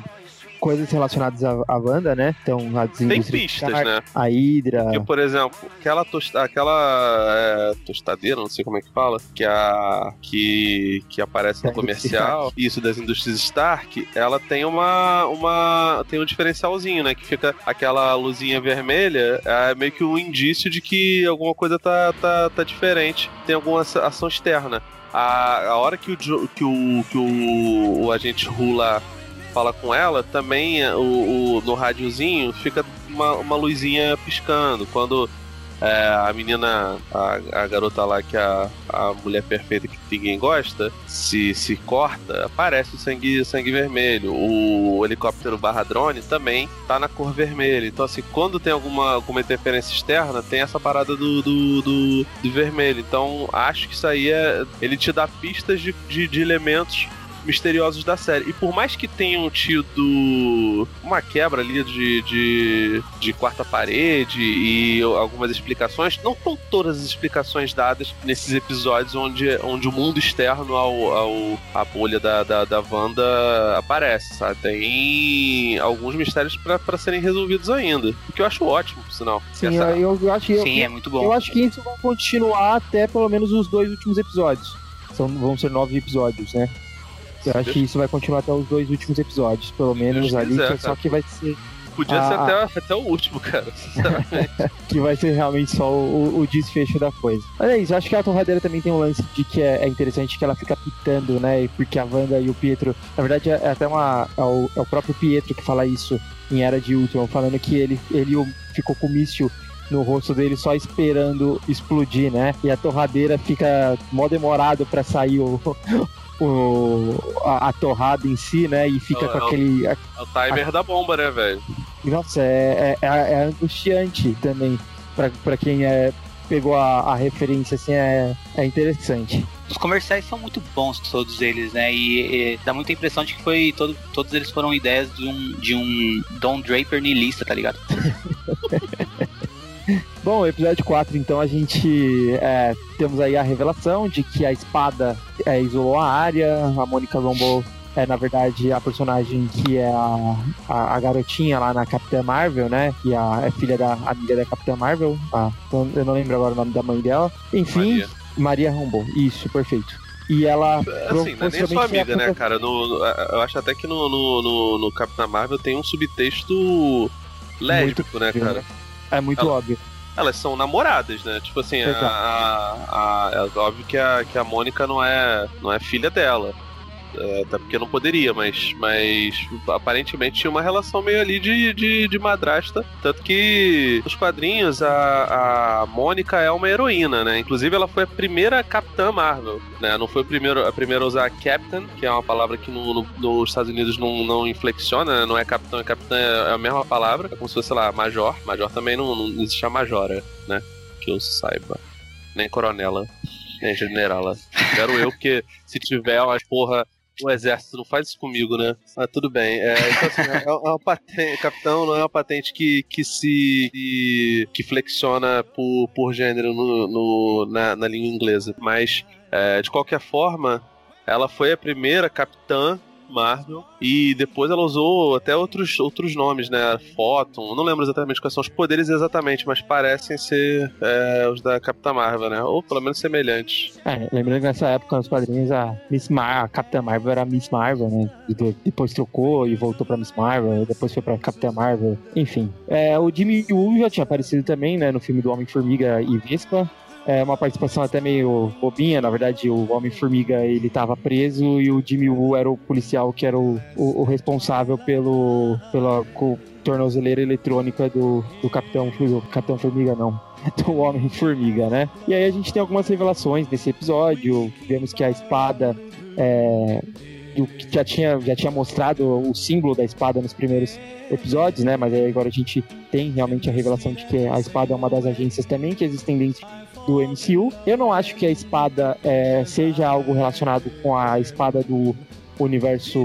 coisas relacionadas à, à Wanda, né? Então, a Tem pistas, né? A Hydra. Porque, por exemplo, aquela, tosta, aquela é, tostadeira, não sei como é que fala, que, a, que, que aparece no comercial, isso das indústrias Stark, ela tem uma, uma. tem um diferencialzinho, né? Que fica aquela luzinha vermelha, é meio que um indício de que alguma coisa tá, tá, tá diferente, tem alguma ação externa. A, a hora que o, que o, que o, o agente Rula fala com ela, também o, o no rádiozinho fica uma, uma luzinha piscando. Quando é, a menina, a, a, garota lá, que a, a mulher perfeita que ninguém gosta, se, se corta, aparece o sangue, sangue vermelho. O helicóptero barra drone também tá na cor vermelha. Então, assim, quando tem alguma, alguma interferência externa, tem essa parada do, do, do, do vermelho. Então, acho que isso aí é. Ele te dá pistas de, de, de elementos misteriosos da série. E por mais que tenham tido uma quebra ali de, de, de quarta parede e algumas explicações, não estão todas as explicações dadas nesses episódios onde, onde o mundo externo ao, ao a bolha da, da, da Wanda aparece, sabe? Tem alguns mistérios para serem resolvidos ainda. O que eu acho ótimo, por sinal. Sim, Essa... eu, eu, acho, Sim, é muito bom. Eu acho que isso vai continuar até pelo menos os dois últimos episódios. São, vão ser nove episódios, né? Eu acho que isso vai continuar até os dois últimos episódios, pelo menos ali, quiser, só que vai ser. Podia a... ser até, até o último, cara, sinceramente. que vai ser realmente só o, o, desfecho da coisa. Mas é isso, acho que a torradeira também tem um lance de que é, é, interessante que ela fica pitando, né? Porque a Wanda e o Pietro. Na verdade, é, é até uma. É o, é o, próprio Pietro que fala isso em Era de Ultron, falando que ele, ele ficou com o míssil no rosto dele só esperando explodir, né? E a torradeira fica mó demorado para sair o, o, a, a, torrada em si, né? E fica é, com aquele. É o, é o timer a, da bomba, né, velho? Nossa, é, é, é, angustiante também. Pra, pra quem é, pegou a, a referência, assim, é, é interessante. Os comerciais são muito bons, todos eles, né? E, e, dá muita impressão de que foi todo, todos eles foram ideias de um, de um Don Draper niilista, tá ligado? Bom, episódio 4, então a gente é, temos aí a revelação de que a espada é, isolou a área, a Mônica Rambeau é, na verdade, a personagem que é a, a, a, garotinha lá na Capitã Marvel, né? Que é, a, é filha da amiga da Capitã Marvel. A, eu não lembro agora o nome da mãe dela. Enfim, Maria, Maria. Isso, perfeito. E ela. Assim, não é nem sua amiga, né, cara? No, eu acho até que no, no, no, no Capitã Marvel tem um subtexto lésbico, muito né, cara? É muito ela, óbvio. Elas são namoradas, né? Tipo assim, a, a, a, é óbvio que a, que a Mônica não é, não é filha dela. É, até porque não poderia, mas, mas aparentemente tinha uma relação meio ali de, de, de madrasta. Tanto que nos quadrinhos a, a Mônica é uma heroína, né? Inclusive ela foi a primeira Capitã Marvel, né? Não foi a primeira, a primeira a usar Captain, que é uma palavra que no, no, nos Estados Unidos não, não inflexiona, né? não é Capitão, é Capitã, é a mesma palavra. É como se fosse, sei lá, Major. Major também não, não existe a Majora, né? Que eu saiba. Nem Coronela. Nem Generala. Quero eu, porque se tiver umas porra o exército não faz isso comigo, né? Mas tudo bem. É, então, assim, é, é uma patente, capitão não é uma patente que, que se que flexiona por, por gênero no, no na, na, língua inglesa. Mas, é, de qualquer forma, ela foi a primeira capitã Marvel. E depois ela usou até outros, outros nomes, né? Photon, não lembro exatamente quais são os poderes exatamente, mas parecem ser é, os da Capitã Marvel, né? Ou pelo menos semelhantes. É, lembrando que nessa época, nos quadrinhos, a Miss Mar a Capitã Marvel era Miss Marvel, né? E depois trocou e voltou pra Miss Marvel, depois foi pra Capitã Marvel. Enfim. É, o Jimmy Woo já tinha aparecido também, né? No filme do Homem-Formiga e Vespa. É uma participação até meio bobinha, na verdade o Homem-Formiga ele estava preso e o Jimmy Woo era o policial que era o, o, o responsável pelo, pela tornozeleira eletrônica do, do Capitão, do Capitão Formiga não, do Homem-Formiga, né? E aí a gente tem algumas revelações desse episódio, vemos que a espada é, que já tinha, já tinha mostrado o símbolo da espada nos primeiros episódios, né? Mas aí agora a gente tem realmente a revelação de que a espada é uma das agências também que existem dentro do MCU. Eu não acho que a espada é, seja algo relacionado com a espada do universo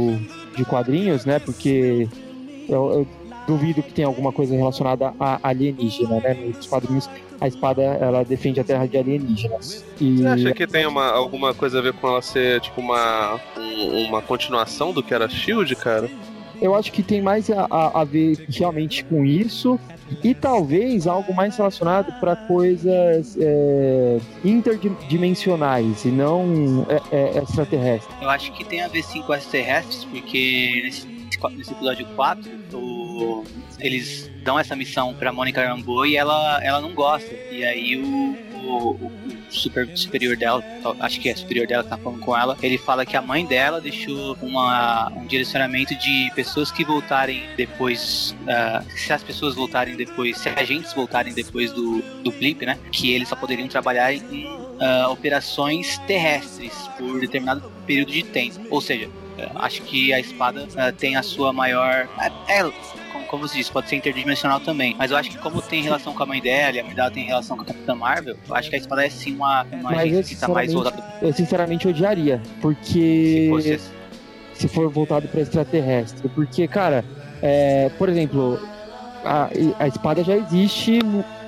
de quadrinhos, né? Porque eu, eu duvido que tenha alguma coisa relacionada a alienígena, né? Nos quadrinhos a espada ela defende a Terra de alienígenas. E... Você acha que tem uma, alguma coisa a ver com ela ser tipo uma, um, uma continuação do que era Shield, cara? Eu acho que tem mais a, a, a ver realmente com isso e talvez algo mais relacionado para coisas é, interdimensionais e não é, é, extraterrestres. Eu acho que tem a ver sim com extraterrestres, porque nesse, nesse episódio 4, o, eles dão essa missão pra Mônica Rambeau e ela, ela não gosta. E aí o, o super superior dela, acho que é superior dela que tá falando com ela, ele fala que a mãe dela deixou uma, um direcionamento de pessoas que voltarem depois, uh, se as pessoas voltarem depois, se agentes voltarem depois do, do blip, né, que eles só poderiam trabalhar em uh, operações terrestres por determinado período de tempo. Ou seja, uh, acho que a espada tem a sua maior. É, como você disse, pode ser interdimensional também. Mas eu acho que como tem relação com a mãe dela e a mãe dela tem relação com a Capitã Marvel, eu acho que a espada é sim uma, uma mas que tá mais voltada. Eu sinceramente odiaria, porque. Se, fosse... se for voltado para extraterrestre. Porque, cara, é, por exemplo, a, a espada já existe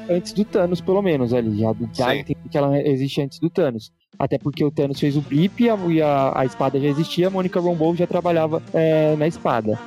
antes do Thanos, pelo menos, ali. Já, já entendo que ela existe antes do Thanos. Até porque o Thanos fez o blip e a, a, espada já existia, a Mônica Rambeau já trabalhava é, na espada.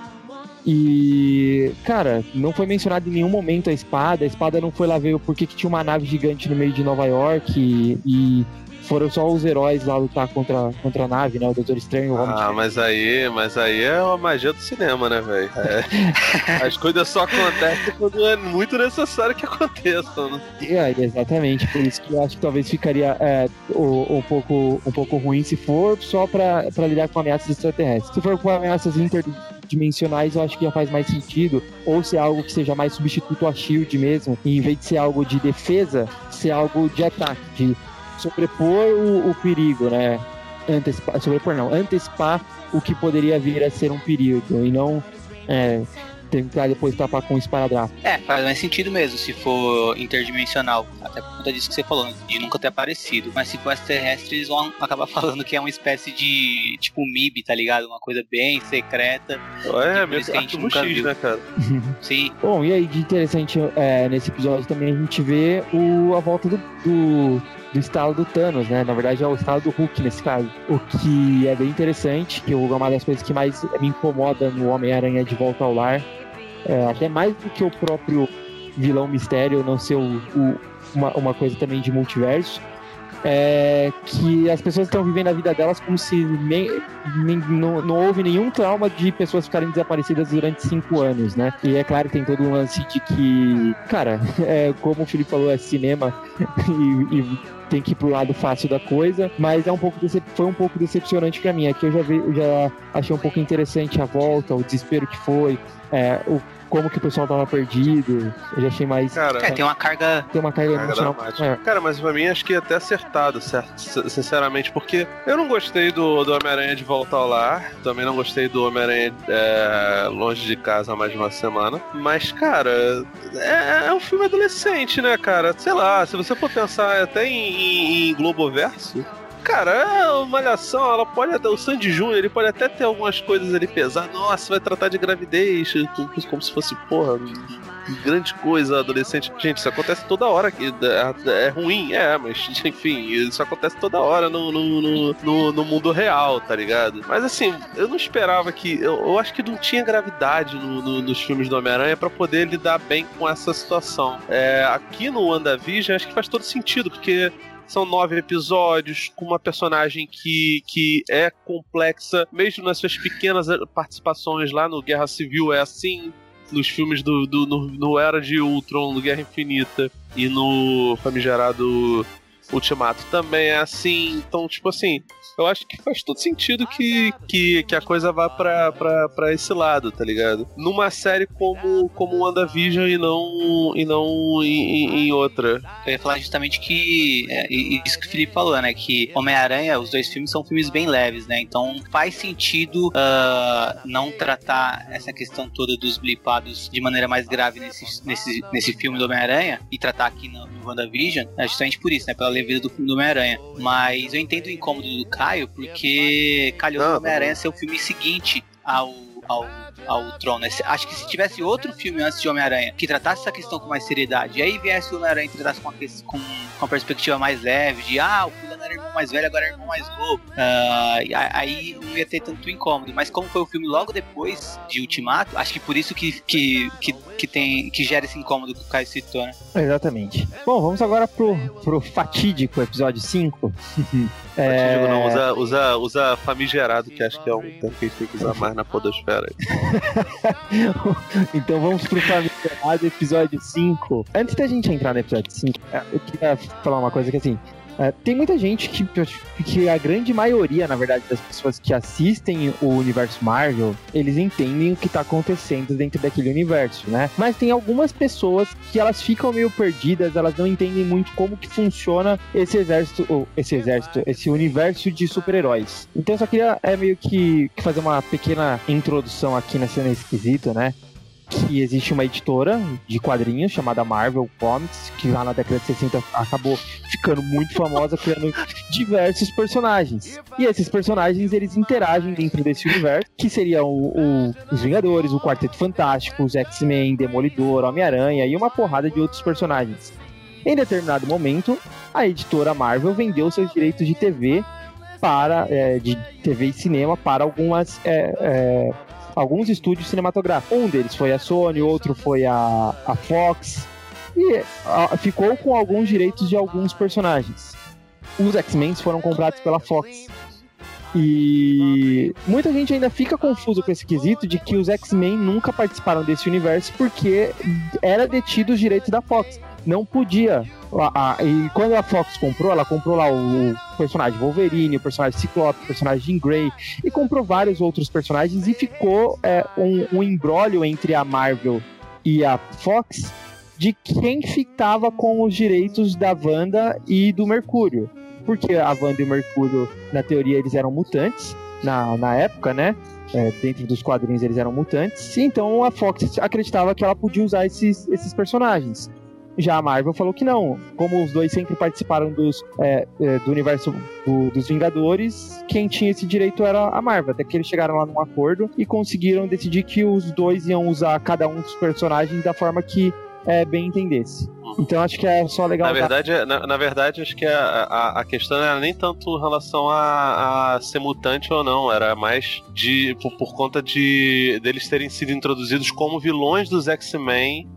E, cara, não foi mencionado em nenhum momento a espada. A espada não foi lá ver porque que tinha uma nave gigante no meio de Nova York e, e foram só os heróis lá lutar contra, contra a nave, né? O Doutor Estranho o Homem Ah, mas aí, mas aí é uma magia do cinema, né, velho? É, as coisas só acontecem quando é muito necessário que aconteçam, né? É, exatamente. Por isso que eu acho que talvez ficaria é, um, um, pouco, um pouco ruim se for só pra, pra lidar com ameaças extraterrestres. Se for com ameaças inter dimensionais, eu acho que já faz mais sentido. Ou ser algo que seja mais substituto a shield mesmo, e em vez de ser algo de defesa, ser algo de ataque, de sobrepor o, o perigo, né? Antecipar, sobrepor não, antecipar o que poderia vir a ser um perigo, e não é, tentar depois tapar com um esparadrapo. É, faz mais sentido mesmo se for interdimensional. Até por conta disso que você falou, de nunca ter aparecido. Mas se for extraterrestre, eles vão acabar falando que é uma espécie de tipo MIB, tá ligado? Uma coisa bem secreta. É, meio que a gente nunca X, viu. né, cara? Sim. Bom, e aí de interessante é, nesse episódio também a gente vê o, a volta do, do do estalo do Thanos, né? Na verdade é o estalo do Hulk nesse caso. O que é bem interessante, que é uma das coisas que mais me incomoda no Homem-Aranha de Volta ao Lar, é, até mais do que o próprio vilão mistério não ser o, o, uma, uma coisa também de multiverso, é que as pessoas estão vivendo a vida delas como se não, não houve nenhum trauma de pessoas ficarem desaparecidas durante cinco anos, né? E é claro tem todo um lance de que, cara, é, como o Felipe falou, é cinema e, e tem que ir pro lado fácil da coisa, mas é um pouco foi um pouco decepcionante para mim. Aqui eu já, vi, já achei um pouco interessante a volta, o desespero que foi, é, o como que o pessoal tava perdido. Eu já achei mais. Cara, é, tem uma carga. Tem uma carga, carga emocional. É. Cara, mas pra mim acho que é até acertado, certo? Sinceramente, porque eu não gostei do, do Homem-Aranha de volta ao lar. Também não gostei do Homem-Aranha é, longe de casa há mais de uma semana. Mas, cara, é, é, um filme adolescente, né, cara? Sei lá, se você for pensar até em, em, em Globoverso cara, é uma malhação, ela pode até. O Sandy Júnior, ele pode até ter algumas coisas ali pesadas. Nossa, vai tratar de gravidez, como se fosse, porra, grande coisa, adolescente. Gente, isso acontece toda hora. É, é ruim, é, mas enfim, isso acontece toda hora no, no, no, no mundo real, tá ligado? Mas assim, eu não esperava que. Eu, eu acho que não tinha gravidade no, nos filmes do Homem-Aranha para poder lidar bem com essa situação. É, aqui no WandaVision, acho que faz todo sentido, porque são nove episódios com uma personagem que, que é complexa, mesmo nas suas pequenas participações lá no Guerra Civil é assim. Nos filmes do, do no, no Era de Ultron, no Guerra Infinita e no famigerado Ultimato também é assim. Então, tipo assim, eu acho que faz todo sentido que, que, que a coisa vá pra, pra, pra esse lado, tá ligado? Numa série como, como WandaVision e não, e não em, em outra. Eu ia falar justamente que. É, isso que o Felipe falou, né? Que Homem-Aranha, os dois filmes são filmes bem leves, né? Então faz sentido uh, não tratar essa questão toda dos blipados de maneira mais grave nesse, nesse, nesse filme do Homem-Aranha e tratar aqui no, no WandaVision, é justamente por isso, né? Pela leveza do filme do Homem-Aranha. Mas eu entendo o incômodo do Caio, porque calhou o Homem-Aranha ser o filme seguinte ao, ao ao Tron, né? Acho que se tivesse outro filme antes de Homem-Aranha que tratasse essa questão com mais seriedade, e aí viesse o Homem-Aranha e tratasse com, com, com uma perspectiva mais leve, de ah, o era irmão mais velho, agora é irmão mais novo, uh, aí não ia ter tanto incômodo. Mas como foi o filme logo depois de Ultimato, acho que por isso que, que, que, que tem, que gera esse incômodo que o Caio citou, né? Exatamente. Bom, vamos agora pro, pro fatídico episódio 5. é... Fatídico não, usa, usa, usa famigerado, que acho que é um termo que a gente tem que usar mais na podosfera. então vamos pro famigerado episódio 5. Antes da gente entrar no episódio 5, eu queria falar uma coisa que assim, é, tem muita gente que, que a grande maioria, na verdade, das pessoas que assistem o universo Marvel, eles entendem o que tá acontecendo dentro daquele universo, né? Mas tem algumas pessoas que elas ficam meio perdidas, elas não entendem muito como que funciona esse exército, ou esse exército, esse universo de super-heróis. Então eu só queria é, meio que, fazer uma pequena introdução aqui nesse esquisito, né? Que existe uma editora de quadrinhos chamada Marvel Comics, que lá na década de 60 acabou ficando muito famosa, criando diversos personagens. E esses personagens, eles interagem dentro desse universo, que seriam o, o, os Vingadores, o Quarteto Fantástico, os X-Men, Demolidor, Homem-Aranha e uma porrada de outros personagens. Em determinado momento, a editora Marvel vendeu seus direitos de TV para é, de TV e cinema para algumas é, é, alguns estúdios cinematográficos. Um deles foi a Sony, outro foi a, a Fox. E a, ficou com alguns direitos de alguns personagens. Os X-Men foram comprados pela Fox. E muita gente ainda fica confuso com esse quesito de que os X-Men nunca participaram desse universo porque era detido os direitos da Fox não podia. A, a, e quando a Fox comprou, ela comprou lá o, personagem Wolverine, o personagem Ciclope, o personagem Grey, e comprou vários outros personagens e ficou é, um, um embrólio entre a Marvel e a Fox de quem ficava com os direitos da Wanda e do Mercúrio. Porque a Wanda e o Mercúrio, na teoria, eles eram mutantes na, na época, né? é, dentro dos quadrinhos eles eram mutantes, então a Fox acreditava que ela podia usar esses, esses personagens. Já a Marvel falou que não. Como os dois sempre participaram dos, é, é, do universo do, dos Vingadores, quem tinha esse direito era a Marvel. Até que eles chegaram lá num acordo e conseguiram decidir que os dois iam usar cada um dos personagens da forma que é, bem entendesse. Então acho que é só legal. Na verdade, é, na, na verdade acho que a, a, a, questão era nem tanto em relação a, a, ser mutante ou não, era mais de por, por conta de deles terem sido introduzidos como vilões dos X-Men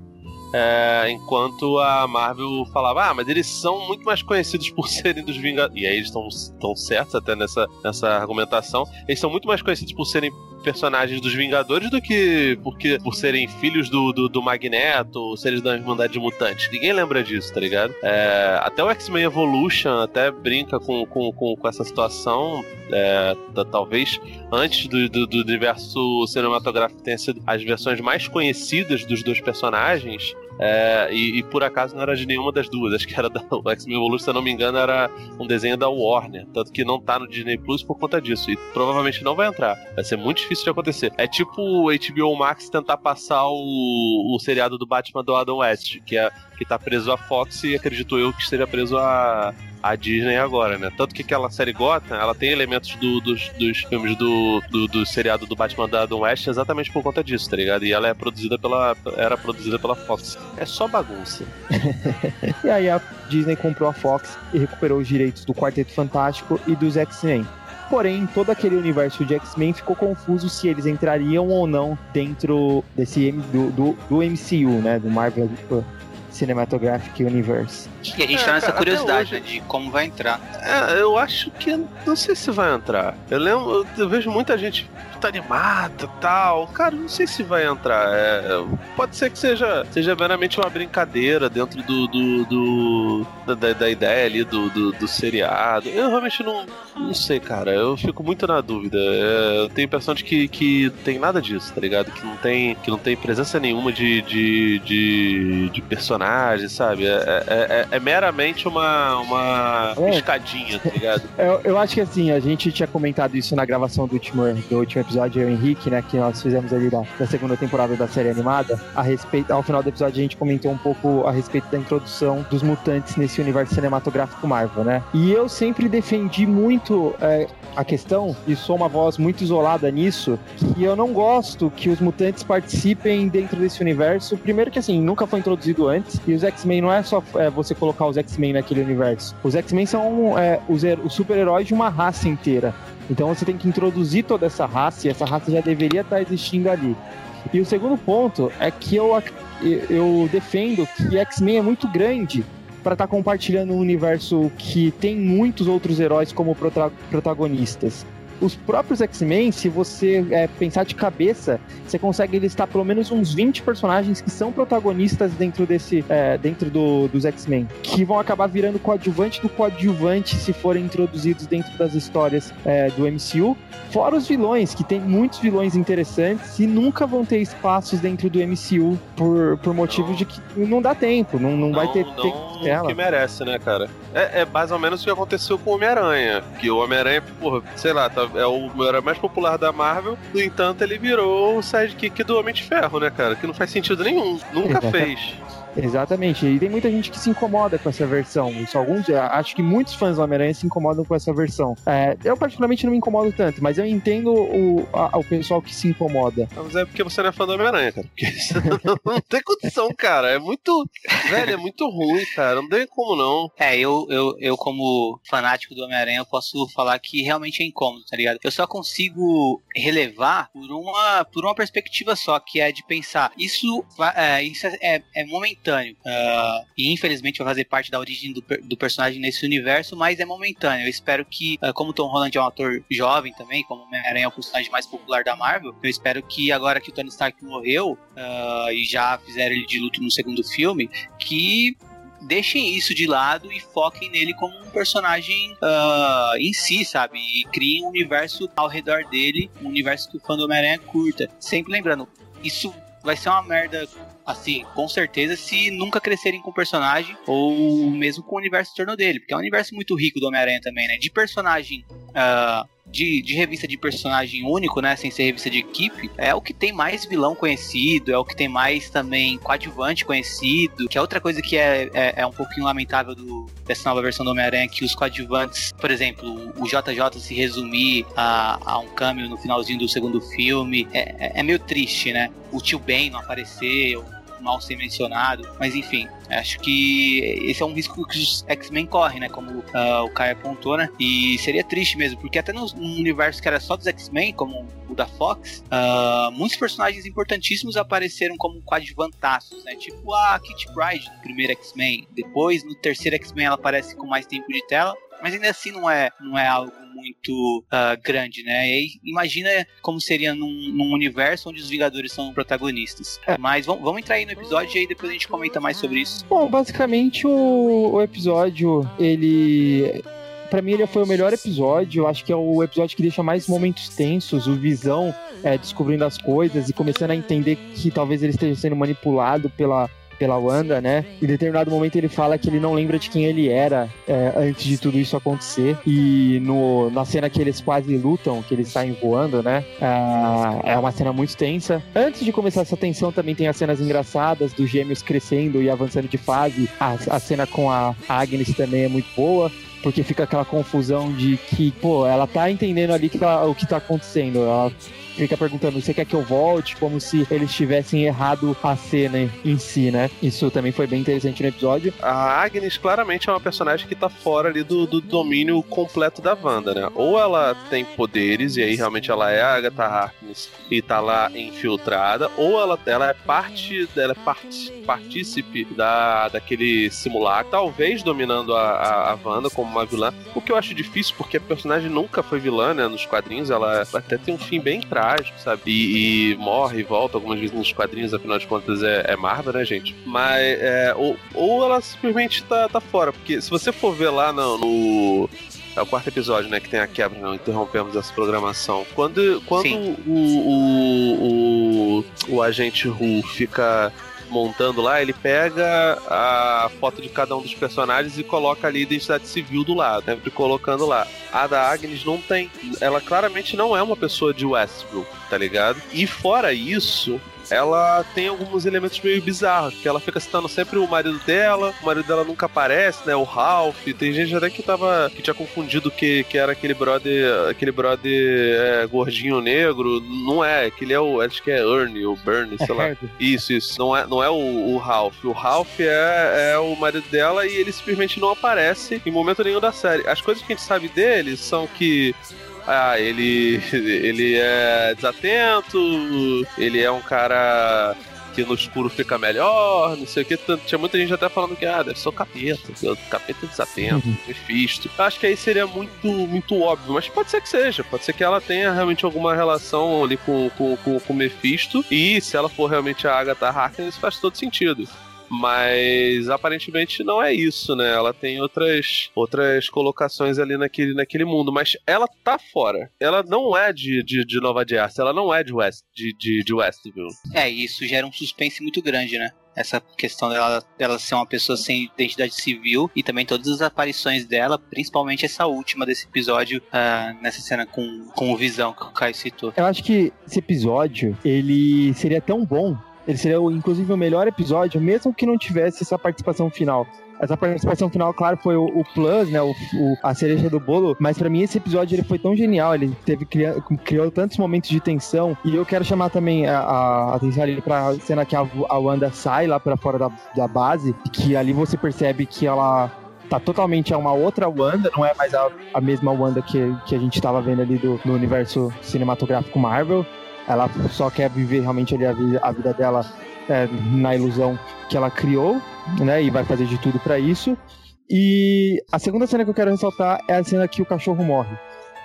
é, enquanto a Marvel falava, ah, mas eles são muito mais conhecidos por serem dos Vingadores. E aí eles estão certos até nessa, nessa argumentação. Eles são muito mais conhecidos por serem personagens dos Vingadores do que porque, por serem filhos do, do, do Magneto, seres da Irmandade Mutante. Ninguém lembra disso, tá ligado? É, até o X-Men Evolution até brinca com, com, com, com essa situação. É, talvez antes do, do, do universo cinematográfico tenha sido as versões mais conhecidas dos dois personagens. É, e, e, por acaso não era de nenhuma das duas. Acho que era da X-Men Evolution, se eu não me engano, era um desenho da Warner. Tanto que não tá no Disney Plus por conta disso. E provavelmente não vai entrar. Vai ser muito difícil de acontecer. É tipo o HBO Max tentar passar o, o seriado do Batman do Adam West, que, é, que tá preso à Fox e acredito eu que esteja preso a, a Disney agora, né? Tanto que aquela série Gotham, ela tem elementos do, dos, dos filmes do, do, do, seriado do Batman da Adam West exatamente por conta disso, tá ligado? E ela é produzida pela. era produzida pela Fox. É só bagunça. e aí a Disney comprou a Fox e recuperou os direitos do Quarteto Fantástico e dos X-Men. Porém, todo aquele universo de X-Men ficou confuso se eles entrariam ou não dentro desse do, do, do MCU, né? Do Marvel Cinematographic Universe. E a gente é, tá nessa curiosidade hoje, né, de como vai entrar. É, eu acho que não sei se vai entrar. Eu lembro, eu, eu vejo muita gente tá animada tal. Cara, não sei se vai entrar. É, pode ser que seja, seja meramente uma brincadeira dentro do, do, do da, da, ideia ali do, do, do, seriado. Eu realmente não, não sei, cara. Eu fico muito na dúvida. É, eu tenho a impressão de que, que tem nada disso, tá ligado? Que não tem, que não tem presença nenhuma de, de, de, de personagem, sabe? É, é, é, é meramente uma, uma é. escadinha, tá ligado? Eu, eu acho que assim, a gente tinha comentado isso na gravação do último, do último episódio, eu e Henrique, né, que nós fizemos ali da, da segunda temporada da série animada, a respeito, ao final do episódio a gente comentou um pouco a respeito da introdução dos mutantes nesse universo cinematográfico Marvel, né? E eu sempre defendi muito é, a questão, e sou uma voz muito isolada nisso, que eu não gosto que os mutantes participem dentro desse universo. Primeiro que assim, nunca foi introduzido antes, e os X-Men não é só é, você colocar os X-Men naquele universo. Os X-Men são é, os, os super-heróis de uma raça inteira. Então você tem que introduzir toda essa raça e essa raça já deveria estar existindo ali. E o segundo ponto é que eu, eu defendo que X-Men é muito grande para estar tá compartilhando um universo que tem muitos outros heróis como protagonistas os próprios X-Men, se você é, pensar de cabeça, você consegue listar pelo menos uns 20 personagens que são protagonistas dentro desse é, dentro do, dos X-Men, que vão acabar virando coadjuvante do coadjuvante se forem introduzidos dentro das histórias é, do MCU. Fora os vilões, que tem muitos vilões interessantes e nunca vão ter espaços dentro do MCU por, por motivo não. de que não dá tempo, não, não, não vai ter não tempo dela. que merece, né, cara? É, é mais ou menos o que aconteceu com o Homem-Aranha, que o Homem-Aranha, porra, sei lá, tá é o herói mais popular da Marvel. No entanto, ele virou o sidekick do Homem de Ferro, né, cara? Que não faz sentido nenhum. Nunca fez. Exatamente. E tem muita gente que se incomoda com essa versão. Isso, alguns, acho que muitos fãs do Homem-Aranha se incomodam com essa versão. É, eu, particularmente, não me incomodo tanto, mas eu entendo o, a, o pessoal que se incomoda. Mas é porque você não é fã do Homem-Aranha, cara. Porque não, não tem condição, cara. É muito. Velho, é muito ruim, cara. Não tem como não. É, eu, eu, eu como fanático do Homem-Aranha, eu posso falar que realmente é incômodo, tá ligado? Eu só consigo relevar por uma, por uma perspectiva só, que é de pensar. Isso, é, isso é, é, é momentâneo momentâneo. Uh, e infelizmente vai fazer parte da origem do, do, personagem nesse universo, mas é momentâneo. Eu espero que, uh, como Tom Holland é um ator jovem também, como Homem-Aranha é o personagem mais popular da Marvel, eu espero que agora que o Tony Stark morreu uh, e já fizeram ele de luto no segundo filme, que deixem isso de lado e foquem nele como um personagem uh, em si, sabe? E criem um universo ao redor dele, um universo que o fã do Homem-Aranha curta. Sempre lembrando, isso vai ser uma merda assim, com certeza, se nunca crescerem com o personagem ou mesmo com o universo em torno dele, porque é um universo muito rico do Homem-Aranha também, né? De personagem uh, de, de revista de personagem único, né? Sem ser revista de equipe, é o que tem mais vilão conhecido, é o que tem mais também coadjuvante conhecido, que é outra coisa que é, é, é um pouquinho lamentável do, dessa nova versão do Homem-Aranha, que os coadjuvantes, por exemplo, o JJ se resumir a, a um câmbio no finalzinho do segundo filme, é, é, é meio triste, né? O tio Ben não aparecer, mal ser mencionado, mas enfim, acho que esse é um risco que os X-Men correm, né? Como uh, o Kai apontou, né? E seria triste mesmo, porque até no, universo que era só dos X-Men, como o da Fox, uh, muitos personagens importantíssimos apareceram como coadjuvantaços, né? Tipo a Kitty Pryde no primeiro X-Men. Depois, no terceiro X-Men, ela aparece com mais tempo de tela mas ainda assim não é, não é algo muito uh, grande, né? E imagina como seria num, num, universo onde os Vingadores são protagonistas. É. Mas vamos, vamos entrar aí no episódio e aí depois a gente comenta mais sobre isso. Bom, basicamente o, o episódio, ele para mim ele foi o melhor episódio. Eu acho que é o episódio que deixa mais momentos tensos, o Visão é, descobrindo as coisas e começando a entender que talvez ele esteja sendo manipulado pela pela Wanda, né? Em determinado momento ele fala que ele não lembra de quem ele era é, antes de tudo isso acontecer. E no, na cena que eles quase lutam, que eles saem voando, né? É, é uma cena muito tensa. Antes de começar essa tensão, também tem as cenas engraçadas dos gêmeos crescendo e avançando de fase. A, a cena com a Agnes também é muito boa porque fica aquela confusão de que, pô, ela tá entendendo ali que tá, o que tá acontecendo. Ela fica perguntando: você quer que eu volte? Como se eles tivessem errado a cena em si, né? Isso também foi bem interessante no episódio. A Agnes claramente é uma personagem que tá fora ali do, do domínio completo da Wanda, né? Ou ela tem poderes, e aí realmente ela é a Agatha Harkness e tá lá infiltrada, ou ela, ela é parte, ela é part, partícipe da, daquele simulacro, talvez dominando a, a, a Wanda como uma vilã, o que eu acho difícil, porque a personagem nunca foi vilã, né? Nos quadrinhos, ela até tem um fim bem trágico trágico, sabe? E, e, morre e volta algumas vezes nos quadrinhos, afinal de contas é, é Marvel, né, gente? Mas, é, ou, ou ela simplesmente tá, tá fora, porque se você for ver lá no, no é o quarto episódio, né? Que tem a quebra, não interrompemos essa programação. Quando, quando o, o, o, o, agente Ru fica montando lá, ele pega a foto de cada um dos personagens e coloca ali a identidade civil do lado, sempre colocando lá. A da Agnes não tem. Ela claramente não é uma pessoa de Westbrook, tá ligado? E fora isso, ela tem alguns elementos meio bizarros, porque ela fica citando sempre o marido dela, o marido dela nunca aparece, né? O Ralph. Tem gente até que tava. que tinha confundido que, que era aquele brother. aquele brother é, gordinho negro. Não é, aquele é o. Acho que é Ernie ou Bernie, sei lá. Isso, isso. Não é, não é o, o Ralph. O Ralph é, é o marido dela e ele simplesmente não aparece em momento nenhum da série. As coisas que a gente sabe dele são que ah, ele, ele é desatento, ele é um cara que no escuro fica melhor, não sei o que. Tinha muita gente até falando que, ah, deve ser o capeta, o capeta é desatento, uhum. Mephisto. Acho que aí seria muito, muito óbvio, mas pode ser que seja, pode ser que ela tenha realmente alguma relação ali com, com, com, com o Mephisto, e se ela for realmente a Agatha Harkness, faz todo sentido. Mas aparentemente não é isso, né? Ela tem outras, outras colocações ali naquele, naquele mundo. Mas ela tá fora. Ela não é de, de, de Nova Jersey, ela não é de, West, de, de, de Westview. É, isso gera um suspense muito grande, né? essa questão dela, dela ser uma pessoa sem identidade civil e também todas as aparições dela, principalmente essa última desse episódio, uh, nessa cena com, com o Visão que o Caio citou. Eu acho que esse episódio, ele seria tão bom ele seria, inclusive, o melhor episódio, mesmo que não tivesse essa participação final. Essa participação final, claro, foi o, o plus, né? O, o, a cereja do bolo. Mas para mim esse episódio ele foi tão genial. Ele teve criou, criou tantos momentos de tensão. E eu quero chamar também a, a atenção ali pra cena que a, a Wanda sai lá para fora da, da base. Que ali você percebe que ela tá totalmente é uma outra Wanda, não é mais a, a mesma Wanda que, que a gente estava vendo ali do, no universo cinematográfico Marvel. Ela só quer viver realmente ali a, vida, a vida dela é, na ilusão que ela criou, né? E vai fazer de tudo para isso. E a segunda cena que eu quero ressaltar é a cena que o cachorro morre.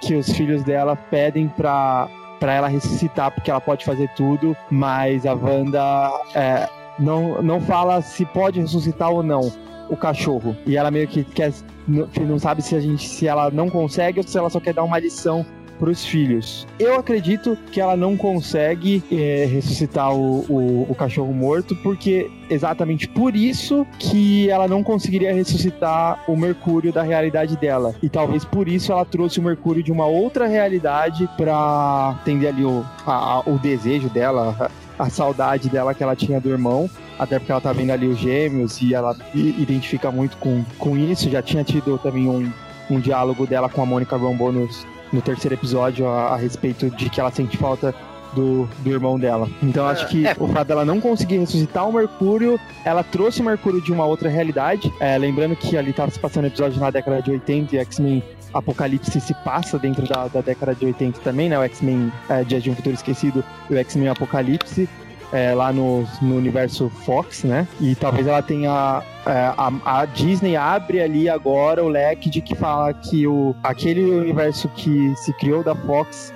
Que os filhos dela pedem pra, pra ela ressuscitar, porque ela pode fazer tudo, mas a Wanda é, não, não fala se pode ressuscitar ou não o cachorro. E ela meio que quer. Não sabe se a gente se ela não consegue ou se ela só quer dar uma lição pros filhos. Eu acredito que ela não consegue é, ressuscitar o, o, o cachorro morto, porque exatamente por isso que ela não conseguiria ressuscitar o Mercúrio da realidade dela. E talvez por isso ela trouxe o Mercúrio de uma outra realidade para atender ali o, a, o desejo dela, a saudade dela que ela tinha do irmão, até porque ela tá vendo ali os gêmeos e ela identifica muito com, com isso. Já tinha tido também um, um diálogo dela com a Mônica Rambeau no, no terceiro episódio a, a, respeito de que ela sente falta do, do irmão dela. Então acho que é. o fato dela não conseguir ressuscitar o Mercúrio, ela trouxe o Mercúrio de uma outra realidade. É, lembrando que ali tava se passando episódio na década de 80 e X-Men Apocalipse se passa dentro da, da década de 80 também, né? O X-Men é, Dias de um Futuro Esquecido e o X-Men Apocalipse. É, lá no, no universo Fox, né? E talvez ela tenha. É, a, a, Disney abre ali agora o leque de que fala que o, aquele universo que se criou da Fox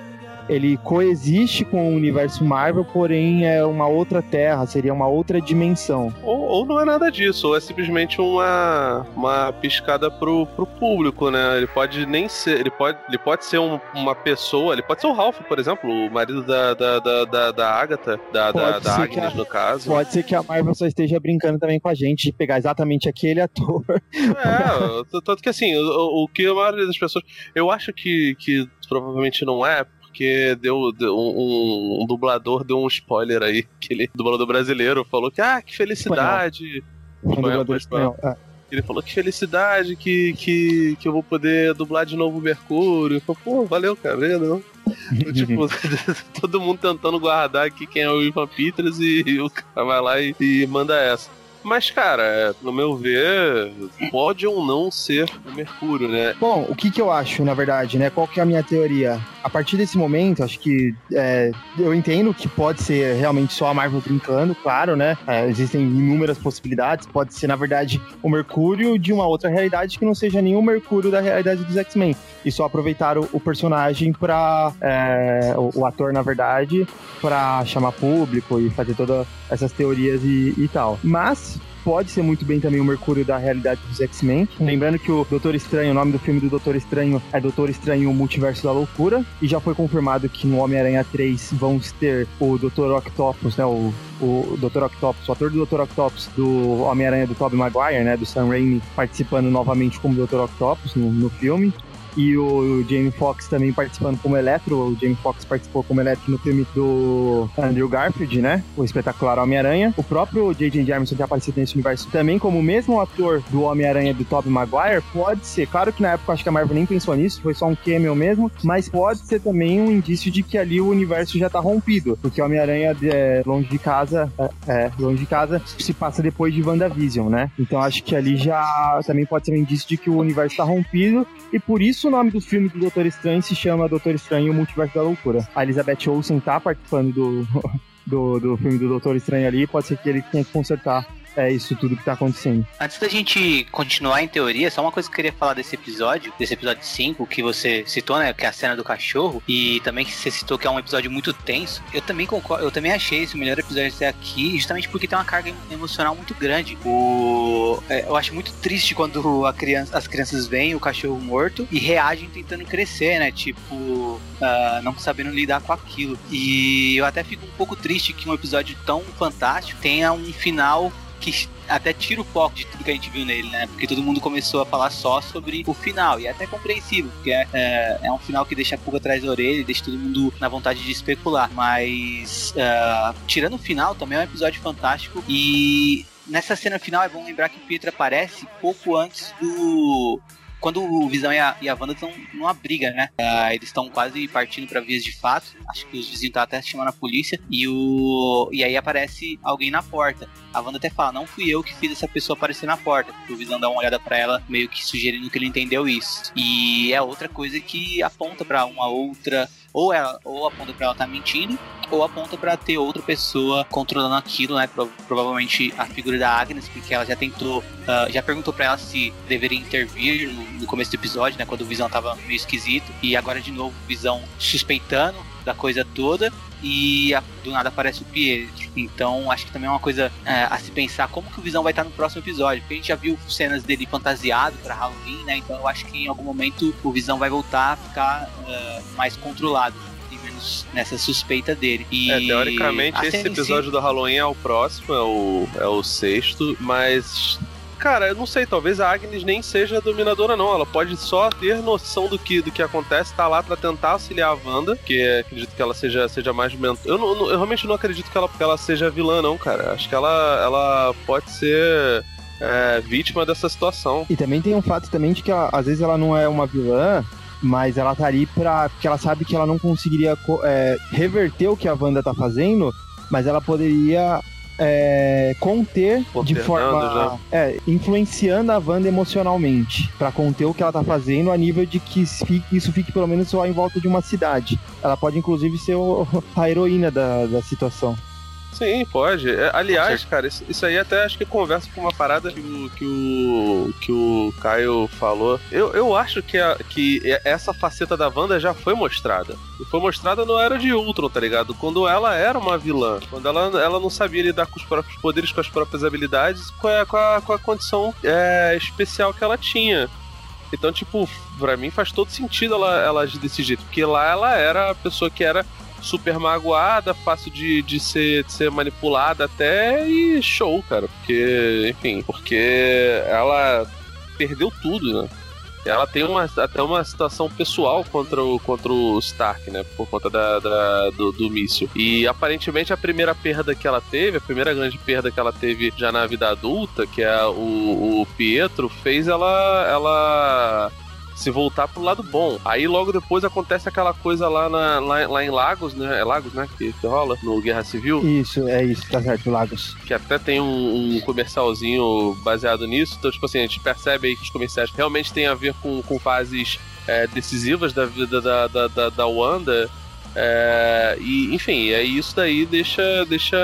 ele coexiste com o universo Marvel, porém é uma outra terra, seria uma outra dimensão. Ou, ou não é nada disso, ou é simplesmente uma, uma piscada pro, pro público, né? Ele pode nem ser, ele pode, ele pode ser um, uma pessoa, ele pode ser o Ralph, por exemplo, o marido da, da, da, da, da Agatha, da, da, da Agnes, a, no caso. Pode ser que a Marvel só esteja brincando também com a gente de pegar exatamente aquele ator. É, tanto que assim, o, o que a maioria das pessoas. Eu acho que, que provavelmente não é, porque deu, deu um, um, dublador deu um spoiler aí, que ele, dublador brasileiro, falou que, ah, que felicidade. Um dublador espanhol, é. Ele falou que felicidade que, que, que eu vou poder dublar de novo o Mercúrio. Eu falei, pô, valeu, cara, não. tipo, todo mundo tentando guardar aqui quem é o Ivan Peters e, e o cara vai lá e, e manda essa. Mas, cara, é, no meu ver, pode ou não ser o Mercúrio, né? Bom, o que que eu acho, na verdade, né? Qual que é a minha teoria? A partir desse momento, acho que é, eu entendo que pode ser realmente só a Marvel brincando, claro, né? É, existem inúmeras possibilidades. Pode ser, na verdade, o Mercúrio de uma outra realidade que não seja o Mercúrio da realidade dos X-Men. E só aproveitar o, personagem pra. É, o, o, ator, na verdade, pra chamar público e fazer todas essas teorias e, e tal. Mas pode ser muito bem também o Mercúrio da realidade dos X-Men. Lembrando que o Doutor Estranho, o nome do filme do Doutor Estranho é Doutor Estranho o Multiverso da Loucura. E já foi confirmado que no Homem-Aranha 3 vamos ter o Doutor Octopus, né? O, o Doutor Octopus, o ator do Doutor Octopus do Homem-Aranha do Tobey Maguire, né? Do Sam Raimi, participando novamente como Doutor Octopus no, no filme e o Jamie Foxx também participando como Eletro. O Jamie Foxx participou como Eletro no filme do Andrew Garfield, né? O espetacular Homem-Aranha. O próprio J.J. Jameson tem aparecido nesse universo também como o mesmo ator do Homem-Aranha do Tobey Maguire. Pode ser, claro que na época acho que a Marvel nem pensou nisso, foi só um cameo mesmo, mas pode ser também um indício de que ali o universo já tá rompido, porque Homem-Aranha é, longe de casa, é, é, longe de casa, se passa depois de WandaVision, né? Então acho que ali já também pode ser um indício de que o universo tá rompido e por isso o nome do filme do Doutor Estranho se chama Doutor Estranho e o Multiverso da Loucura. A Elizabeth Olsen tá participando do, do, do filme do Doutor Estranho ali, pode ser que ele tenha que consertar é isso tudo que tá acontecendo. Antes da gente continuar em teoria, só uma coisa que eu queria falar desse episódio, desse episódio 5, que você citou, né? Que é a cena do cachorro, e também que você citou que é um episódio muito tenso. Eu também concordo, eu também achei esse o melhor episódio até aqui, justamente porque tem uma carga emocional muito grande. O, é, eu acho muito triste quando a criança, as crianças veem o cachorro morto e reagem tentando crescer, né? Tipo, uh, não sabendo lidar com aquilo. E eu até fico um pouco triste que um episódio tão fantástico tenha um final que até tira o foco de tudo que a gente viu nele, né? Porque todo mundo começou a falar só sobre o final. E é até compreensível, porque é, é, é um final que deixa a pulga atrás da orelha deixa todo mundo na vontade de especular. Mas, uh, tirando o final, também é um episódio fantástico. E nessa cena final é bom lembrar que o Pietro aparece pouco antes do quando o Visão e a, e a Wanda estão numa briga, né? Uh, eles estão quase partindo para vias de fato. Acho que os vizinhos estão até chamando a polícia. E, o, e aí aparece alguém na porta. A Wanda até fala: Não fui eu que fiz essa pessoa aparecer na porta. O Visão dá uma olhada para ela, meio que sugerindo que ele entendeu isso. E é outra coisa que aponta para uma outra. Ou ela ou aponta para ela tá mentindo, ou aponta para ter outra pessoa controlando aquilo, né? Pro, provavelmente a figura da Agnes, porque ela já tentou, uh, já perguntou para ela se deveria intervir no, no, começo do episódio, né? Quando o Visão tava meio esquisito, e agora de novo Visão suspeitando da coisa toda e a, do nada aparece o Pietro. Então acho que também é uma coisa é, a se pensar como que o Visão vai estar no próximo episódio, porque a gente já viu cenas dele fantasiado para Halloween, né? Então eu acho que em algum momento o Visão vai voltar a ficar uh, mais controlado e menos nessa suspeita dele. E é, teoricamente esse episódio si... do Halloween é o próximo, é o, é o sexto, mas Cara, eu não sei, talvez a Agnes nem seja dominadora, não. Ela pode só ter noção do que, do que acontece, tá lá para tentar auxiliar a Wanda, que é, acredito que ela seja, seja mais. Eu, não, eu realmente não acredito que ela, que ela seja vilã, não, cara. Acho que ela, ela pode ser. É, vítima dessa situação. E também tem um fato também de que ela, às vezes ela não é uma vilã, mas ela tá ali pra. porque ela sabe que ela não conseguiria é, reverter o que a Wanda tá fazendo, mas ela poderia é, conter de forma. É, influenciando a Wanda emocionalmente. para conter o que ela tá fazendo a nível de que isso fique pelo menos só em volta de uma cidade. Ela pode, inclusive, ser o, a heroína da, da situação. Sim, pode. É, aliás, cara, isso, isso, aí até acho que conversa com uma parada que o, que o, que o Caio falou. Eu, eu acho que, a, que essa faceta da Wanda já foi mostrada. E foi mostrada no Era de Ultron, tá ligado? Quando ela era uma vilã. Quando ela, ela não sabia lidar com os próprios poderes, com as próprias habilidades, com a, com a, com a condição é, especial que ela tinha. Então, tipo, pra mim faz todo sentido ela, ela agir desse jeito. Porque lá ela era a pessoa que era super magoada, fácil de, de, ser, de ser manipulada até e show, cara. Porque, enfim, porque ela perdeu tudo, né? Ela tem uma, até uma situação pessoal contra o, contra o Stark, né? Por conta da, da do, do míssil. E aparentemente a primeira perda que ela teve, a primeira grande perda que ela teve já na vida adulta, que é o, o Pietro, fez ela, ela se voltar pro lado bom. Aí logo depois acontece aquela coisa lá, na, lá, lá em Lagos, né? É Lagos, né? Que, que, rola no Guerra Civil. Isso, é isso, tá certo, Lagos. Que até tem um, um, comercialzinho baseado nisso. Então, tipo assim, a gente percebe aí que os comerciais realmente têm a ver com, com fases é, decisivas da vida da, da, da, da Wanda. É, e, enfim, é isso daí deixa, deixa.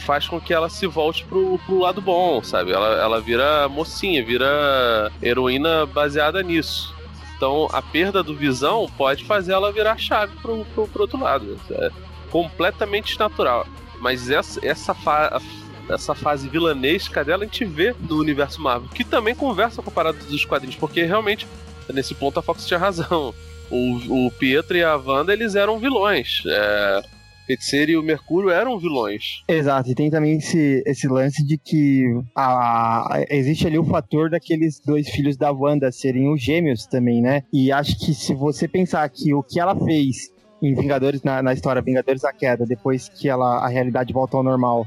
faz com que ela se volte pro, pro lado bom, sabe? Ela, ela vira mocinha, vira heroína baseada nisso. Então a perda do visão pode fazer ela virar chave pro, pro, pro outro lado. É completamente natural. Mas essa, essa, fa essa fase vilanesca dela a gente vê no universo Marvel, que também conversa com a parada dos quadrinhos, porque realmente, nesse ponto, a Fox tinha razão o, o Pietro e a Wanda, eles eram vilões. É, Feiticeiro e o Mercúrio eram vilões. Exato, e tem também esse, esse lance de que a, a, existe ali o fator daqueles dois filhos da Wanda serem os gêmeos também, né? E acho que se você pensar que o que ela fez em Vingadores, na, na história Vingadores da Queda, depois que ela, a realidade volta ao normal,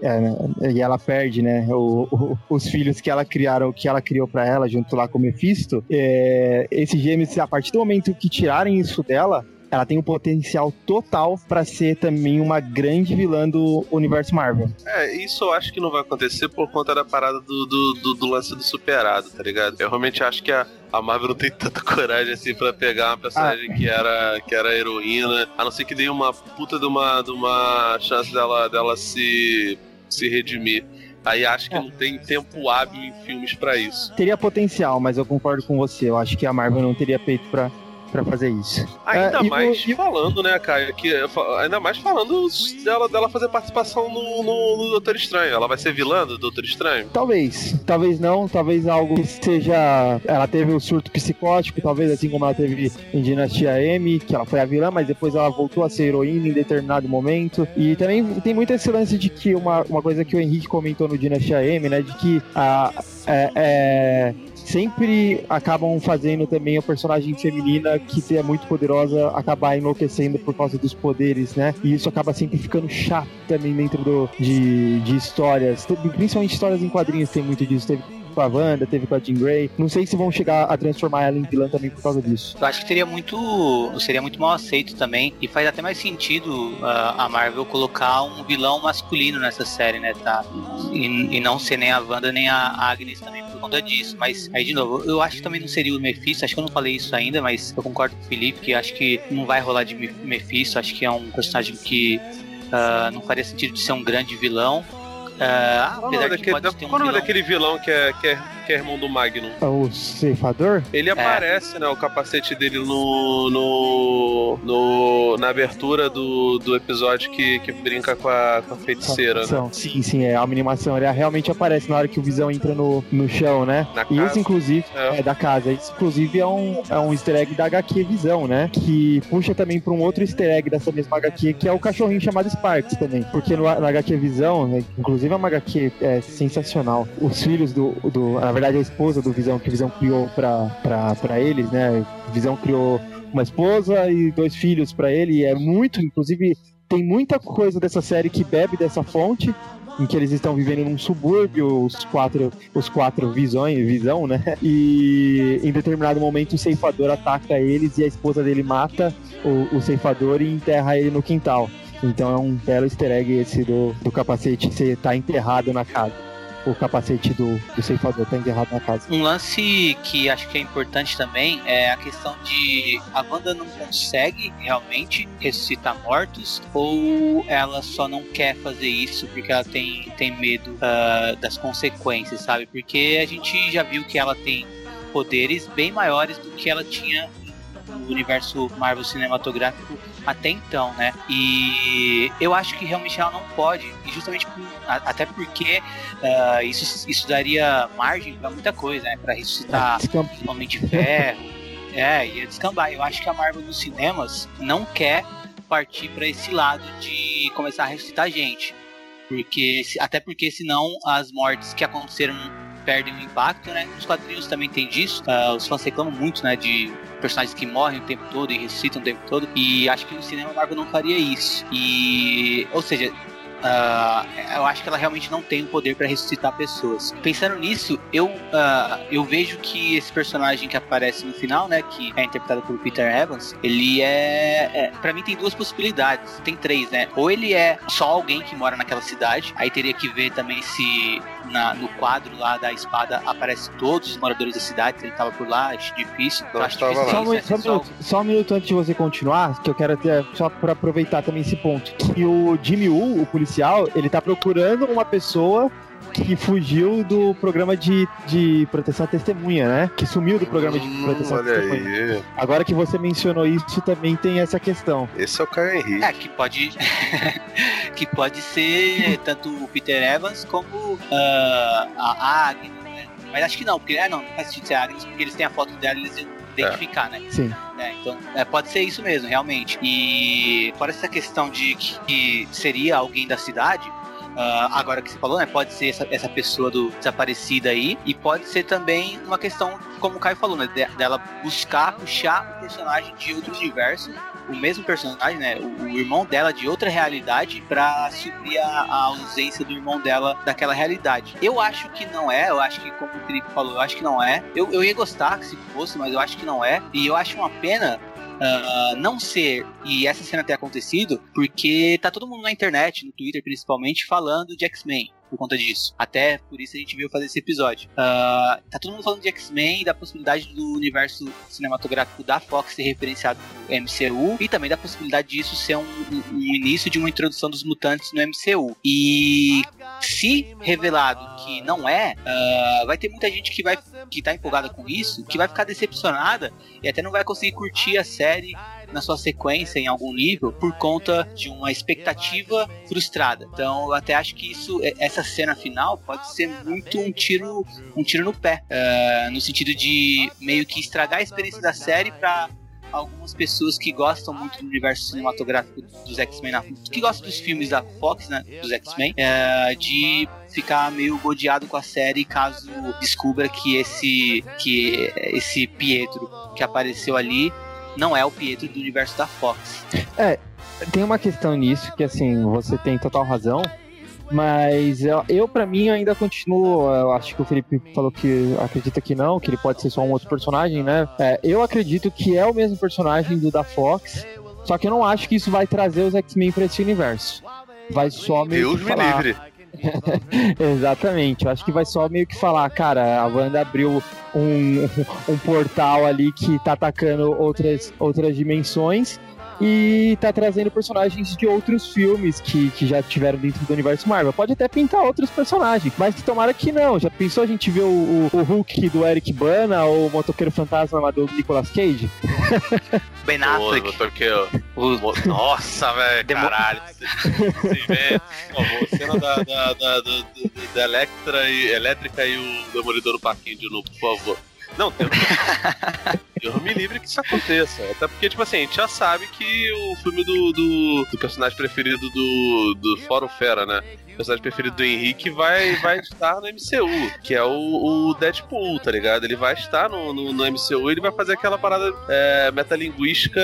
é, né, e ela perde, né, o, o, os filhos que ela criaram, que ela criou para ela junto lá com o Mephisto. É, esses gêmeos, a partir do momento que tirarem isso dela, ela tem um potencial total para ser também uma grande vilã do universo Marvel. É, isso eu acho que não vai acontecer por conta da parada do, do, do, do lance do superado, tá ligado? Eu realmente acho que a, a Marvel não tem tanta coragem assim pra pegar uma personagem ah. que, era, que era heroína, a não ser que dê uma puta de uma, de uma chance dela, dela se, se redimir. Aí acho que é. não tem tempo hábil em filmes para isso. Teria potencial, mas eu concordo com você. Eu acho que a Marvel não teria peito para para fazer isso. Ainda é, mais e, falando, né, Caio, que ainda mais falando dela, dela fazer participação no, no, no, Doutor Estranho. Ela vai ser vilã do Doutor Estranho? Talvez, talvez não, talvez algo que seja. Ela teve o um surto psicótico, talvez assim como ela teve em Dinastia M, que ela foi a vilã, mas depois ela voltou a ser heroína em determinado momento. E também tem muito esse lance de que uma, uma coisa que o Henrique comentou no Dinastia M, né, de que a. É, é, sempre acabam fazendo também a personagem feminina que é muito poderosa acabar enlouquecendo por causa dos poderes, né? E isso acaba sempre ficando chato também dentro do, de, de histórias, principalmente histórias em quadrinhos tem muito disso. Teve com a Wanda, teve com a Jean Grey. Não sei se vão chegar a transformar ela em vilã também por causa disso. Eu acho que seria muito, seria muito mal aceito também e faz até mais sentido uh, a Marvel colocar um vilão masculino nessa série, né, tá? E, e não ser nem a Wanda nem a Agnes também por conta disso. Mas aí de novo, eu acho que também não seria o Mephisto. Acho que eu não falei isso ainda, mas eu concordo com o Felipe que acho que não vai rolar de Mephisto. Acho que é um personagem que uh, não faria sentido de ser um grande vilão. Uh, qual é daquele, da, qual vilão... daquele vilão que é, que é que é irmão do Magnum. É o ceifador? Ele aparece, é. né? O capacete dele no. no, no na abertura do, do episódio que, que brinca com a, com a feiticeira, né? Sim, sim, é a animação. Ele realmente aparece na hora que o Visão entra no, no chão, né? Na e casa. isso, inclusive, é. é. da casa. Isso, inclusive, é um, é um easter egg da HQ Visão, né? Que puxa também pra um outro easter egg dessa mesma HQ, que é o cachorrinho chamado Sparks também. Porque no, na HQ Visão, né, inclusive é uma HQ é, sensacional. Os filhos do, do verdade, a esposa do Visão, que Visão criou para eles, né? Visão criou uma esposa e dois filhos para ele, e é muito, inclusive, tem muita coisa dessa série que bebe dessa fonte, em que eles estão vivendo num subúrbio, os quatro, os quatro visões, visão, né? E em determinado momento o ceifador ataca eles e a esposa dele mata o, o ceifador e enterra ele no quintal. Então é um belo easter egg esse do, do capacete você tá enterrado na casa o capacete do, do ceifador tá enterrado na casa. Um lance que acho que é importante também é a questão de a Wanda não consegue realmente ressuscitar mortos ou ela só não quer fazer isso porque ela tem, tem medo uh, das consequências, sabe? Porque a gente já viu que ela tem poderes bem maiores do que ela tinha no universo Marvel cinematográfico até então, né? E eu acho que realmente ela não pode, e justamente por, até porque uh, isso, isso daria margem para muita coisa, né? Para ressuscitar é, Homem de Ferro, é, ia descambar. Eu acho que a Marvel nos cinemas não quer partir para esse lado de começar a ressuscitar gente. Porque, até porque senão as mortes que aconteceram perdem o impacto, né? Os quadrinhos também tem disso. Uh, os fãs reclamam muito, né? De personagens que morrem o tempo todo e ressuscitam o tempo todo. E acho que no cinema Marvel não faria isso. E, ou seja, Uh, eu acho que ela realmente não tem o poder para ressuscitar pessoas. Pensando nisso, eu, uh, eu vejo que esse personagem que aparece no final, né, que é interpretado por Peter Evans, ele é, é para mim tem duas possibilidades, tem três, né? Ou ele é só alguém que mora naquela cidade, aí teria que ver também se na, no quadro lá da espada aparece todos os moradores da cidade, se ele tava por lá, acho difícil. Não, acho difícil só, um, só, um minuto, só um minuto antes de você continuar, que eu quero ter, só para aproveitar também esse ponto, que o Jimmy Woo, o policial policial, ele tá procurando uma pessoa que fugiu do programa de, de proteção à testemunha, né? Que sumiu do programa de hum, proteção hum, à testemunha. Aí. Agora que você mencionou isso, também tem essa questão. Esse é o Caio Henrique. É, que pode. que pode ser tanto o Peter Evans como uh, a Agnes, né? Mas acho que não, porque é, não, não faz sentido ser a Agnes, porque eles têm a foto dela e eles identificar, é. né? Sim. É, então, é, pode ser isso mesmo, realmente. E fora essa questão de que seria alguém da cidade, Uh, agora que você falou, né? Pode ser essa, essa pessoa do desaparecida aí, e pode ser também uma questão, como o Caio falou, né? dela buscar puxar o personagem de outro universo o mesmo personagem, né? O, o irmão dela de outra realidade para suprir a, a, ausência do irmão dela daquela realidade. Eu acho que não é, eu acho que, como o Felipe falou, eu acho que não é. Eu, eu ia gostar que se fosse, mas eu acho que não é. E eu acho uma pena Uh, não ser e essa cena ter acontecido porque tá todo mundo na internet, no Twitter principalmente, falando de X-Men por conta disso. Até por isso a gente veio fazer esse episódio. Uh, tá todo mundo falando de X-Men da possibilidade do universo cinematográfico da Fox ser referenciado no MCU e também da possibilidade disso ser um, um, início de uma introdução dos mutantes no MCU. E se revelado que não é, uh, vai ter muita gente que vai que tá empolgada com isso, que vai ficar decepcionada e até não vai conseguir curtir a série na sua sequência em algum nível por conta de uma expectativa frustrada. Então eu até acho que isso, é, essa cena final pode ser muito um tiro, um tiro no pé, uh, no sentido de meio que estragar a experiência da série para algumas pessoas que gostam muito do universo cinematográfico dos X-Men, que gostam dos filmes da Fox, né, dos X-Men, é, de ficar meio bodeado com a série caso descubra que esse que esse Pietro que apareceu ali não é o Pietro do universo da Fox. É, tem uma questão nisso que assim, você tem total razão, Mas eu, eu para mim, ainda continuo. Eu acho que o Felipe falou que acredita que não, que ele pode ser só um outro personagem, né? É, eu acredito que é o mesmo personagem do da Fox, só que eu não acho que isso vai trazer os X-Men pra esse universo. Vai só meio Deus que me falar... livre. Exatamente, eu acho que vai só meio que falar, cara, a Wanda abriu um, um portal ali que tá atacando outras, outras dimensões e tá trazendo personagens de outros filmes que, que já tiveram dentro do universo Marvel. Pode até pintar outros personagens, mas que tomara que não. Já pensou a gente ver o, o, o Hulk do Eric Bana ou o Motoqueiro Fantasma do Nicolas Cage? Ben Affleck. motoqueiro. O- Mo- Nossa, velho, Demo- caralho. Vocês veem, por favor, cena da, da, da, da, da Electra e, Elétrica e o Demolidor parquinho de novo, por favor. Não, Deus, Deus me livre que isso aconteça. Até porque, tipo assim, a gente já sabe que o filme do, do, do personagem preferido do, do Fórum Fera, né? O personagem preferido do Henrique vai, vai estar no MCU, que é o, o Deadpool, tá ligado? Ele vai estar no, no, no MCU e ele vai fazer aquela parada é, metalinguística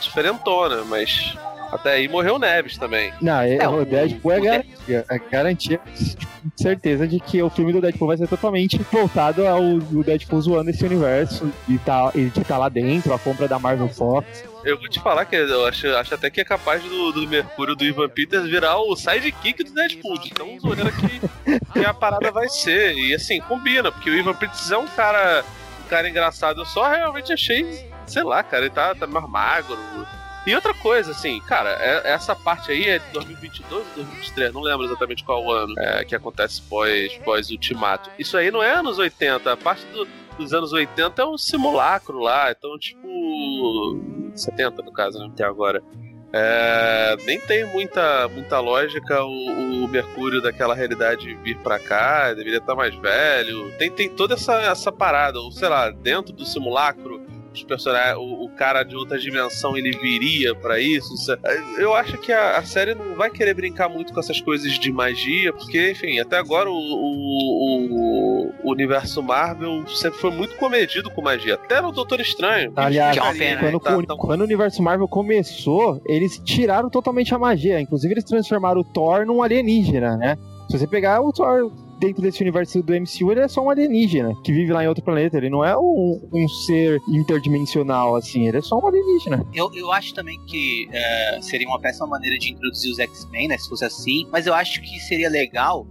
diferentona, mas até aí morreu o Neves também. Não, é, É, o o- Deadpool é garantia, é garantia, certeza de que o filme do Deadpool vai ser totalmente voltado ao o Deadpool zoando esse universo e tá, e de tá lá dentro, a compra da Marvel Fox. Eu vou te falar que eu acho, acho até que é capaz do, do Mercúrio do Ivan Peters virar o sidekick do Deadpool. de Tão zoeira que, que a parada vai ser. E assim, combina, porque o Ivan Peters é um cara, um cara engraçado. Eu só realmente achei, sei lá, cara, ele tá, tá mais magro. E outra coisa, assim, cara, é- essa parte aí é de 2022 ou 2023, não lembro exatamente qual ano é, que acontece pós, pós Ultimato. Isso aí não é anos 80, a parte do, dos anos 80 é um simulacro lá, então, tipo. 70 no caso, né? Até agora. É, nem tem muita, muita lógica o, o Mercúrio daquela realidade vir pra cá, deveria estar mais velho. Tem, tem toda essa, essa parada, ou sei lá, dentro do simulacro, os personagens, o, o cara de outra dimensão ele viria pra isso. Eu acho que a, a série não vai querer brincar muito com essas coisas de magia, porque, enfim, até agora o, o- o universo Marvel sempre foi muito comedido com magia. Até no Doutor Estranho. Aliás, Que é pena, quando, tá, o- tão- quando o universo Marvel começou, eles tiraram totalmente a magia. Inclusive, eles transformaram o Thor num alienígena, né? Se você pegar o Thor dentro desse universo do MCU, ele é só um alienígena que vive lá em outro planeta. Ele não é um, um ser interdimensional, assim. Ele é só um alienígena. Eu, eu acho também que é, seria uma péssima maneira de introduzir os X-Men, né? Se fosse assim. Mas eu acho que seria legal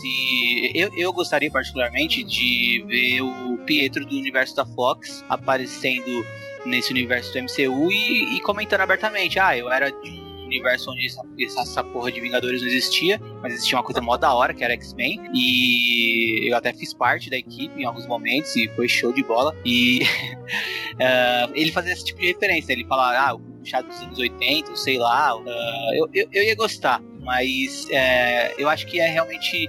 se. Eu, eu gostaria particularmente de ver o Pietro do universo da Fox aparecendo nesse universo do MCU e, e comentando abertamente. Ah, eu era de universo onde essa, essa, porra de Vingadores não existia, mas existia uma coisa mó da hora que era X-Men. E eu até fiz parte da equipe em alguns momentos e foi show de bola. E ah, ele fazia esse tipo de referência. Ele fala, ah, o chá dos anos 80, ou sei lá. ah, eu, eu, eu ia gostar, mas é, eu acho que é realmente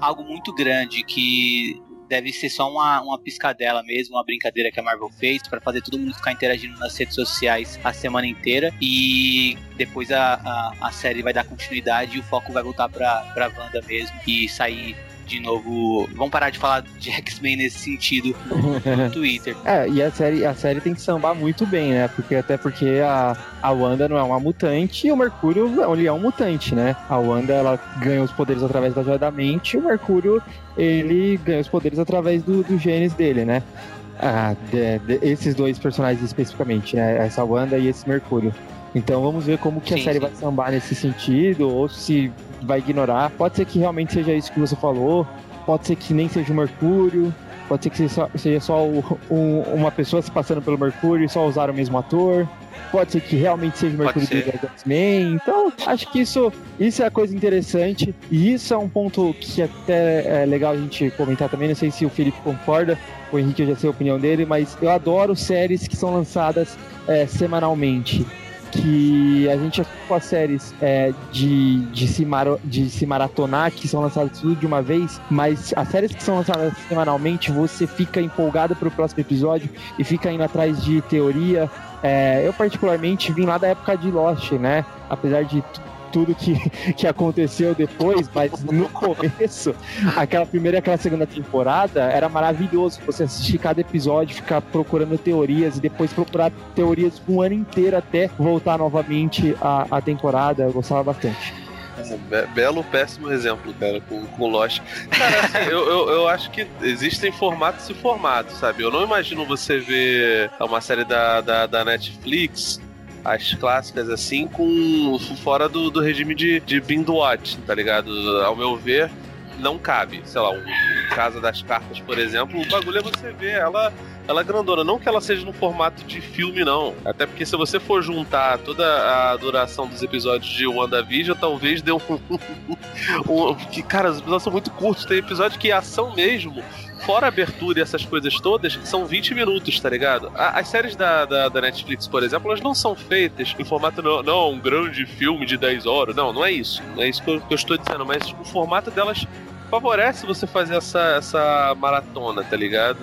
algo muito grande que deve ser só uma, uma piscadela mesmo, uma brincadeira que a Marvel fez pra fazer todo mundo ficar interagindo nas redes sociais a semana inteira. E depois a, a, a série vai dar continuidade e o foco vai voltar pra, pra Wanda mesmo e sair de novo. Vamos parar de falar de X-Men nesse sentido no Twitter. É, e a série, a série tem que sambar muito bem, né? Porque até porque a, a Wanda não é uma mutante e o Mercúrio ele é um mutante, né? A Wanda ela ganha os poderes através da joia da mente e o Mercúrio ele ganha os poderes através do, do genes dele, né? Ah, de- de- esses dois personagens especificamente, né? Essa Wanda e esse Mercúrio. Então vamos ver como que a Sim, série sim. vai sambar nesse sentido, ou se vai ignorar. Pode ser que realmente seja isso que você falou, pode ser que nem seja o Mercúrio, pode ser que seja só, seja só o- um- uma pessoa se passando pelo Mercúrio e só usar o mesmo ator. Pode ser que realmente seja o Mercúrio do X-Men. Então, acho que isso, isso é a coisa interessante. E isso é um ponto que até é legal a gente comentar também. Não sei se o Felipe concorda, o Henrique eu já sei a opinião dele, mas eu adoro séries que são lançadas é, semanalmente. Que a gente com as séries é, de, de, se maro, de se maratonar, que são lançadas tudo de uma vez, mas as séries que são lançadas semanalmente, você fica empolgado pro próximo episódio e fica indo atrás de teoria. É, eu, particularmente, vim lá da época de Lost, né? Apesar de tudo que, que aconteceu depois, mas no começo, aquela primeira e aquela segunda temporada era maravilhoso. Você assistir cada episódio, ficar procurando teorias e depois procurar teorias um ano inteiro até voltar novamente a, a temporada. Eu gostava bastante. Be belo, péssimo exemplo, cara, com, com Lost. Cara, assim, eu, eu, eu, acho que existem formatos e formatos, sabe? Eu não imagino você ver uma série da, da, da Netflix as clássicas assim, com fora do, do regime de, de binge watch, tá ligado? Ao meu ver, não cabe. Sei lá, um, Casa das Cartas, por exemplo, o bagulho é você ver ela ela grandona. Não que ela seja no formato de filme, não. Até porque se você for juntar toda a duração dos episódios de WandaVision, talvez dê um. um que, cara, os episódios são muito curtos. Tem episódio que é ação mesmo fora a abertura e essas coisas todas, são 20 minutos, tá ligado? As séries da, da, da, Netflix, por exemplo, elas não são feitas em formato, não, não, um grande filme de 10 horas. Não, não é isso. Não é isso que eu, que eu estou dizendo, mas o formato delas favorece você fazer essa, essa maratona, tá ligado?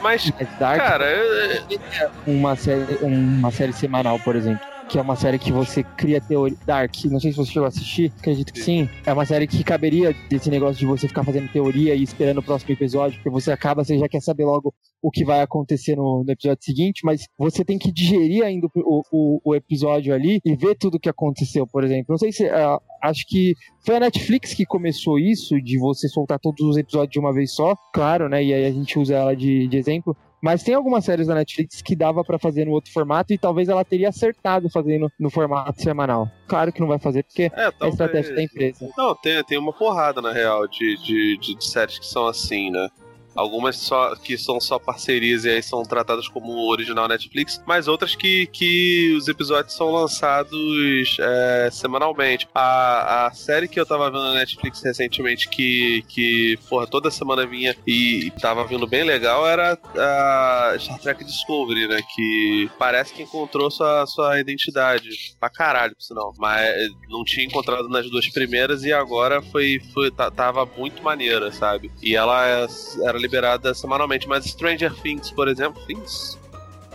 Mas, Dark, cara, uma série, uma série semanal, por exemplo que é uma série que você cria teoria. Dark, não sei se você chegou a assistir, acredito que sim. É uma série que caberia desse negócio de você ficar fazendo teoria e esperando o próximo episódio, porque você acaba, você já quer saber logo o que vai acontecer no, no episódio seguinte, mas você tem que digerir ainda o, o, o, episódio ali e ver tudo o que aconteceu, por exemplo. Não sei se. Uh, acho que foi a Netflix que começou isso, de você soltar todos os episódios de uma vez só, claro, né? E aí a gente usa ela de, de exemplo. Mas tem algumas séries da Netflix que dava para fazer no outro formato e talvez ela teria acertado fazendo no formato semanal. Claro que não vai fazer, porque é, é a estratégia da empresa. Não, tem, tem uma porrada, na real, de, de, de séries que são assim, né? Algumas só que são só parcerias e aí são tratadas como original Netflix, mas outras que, que os episódios são lançados é, semanalmente. A, a série que eu tava vendo na Netflix recentemente, que, que porra, toda semana vinha e tava vindo bem legal, era a Star Trek Discovery, né? Que parece que encontrou sua, sua identidade. Pra caralho, por sinal. Mas não tinha encontrado nas duas primeiras e agora foi, foi tava muito maneira, sabe? E ela é, era liberada semanalmente, mas Stranger Things, por exemplo, Things?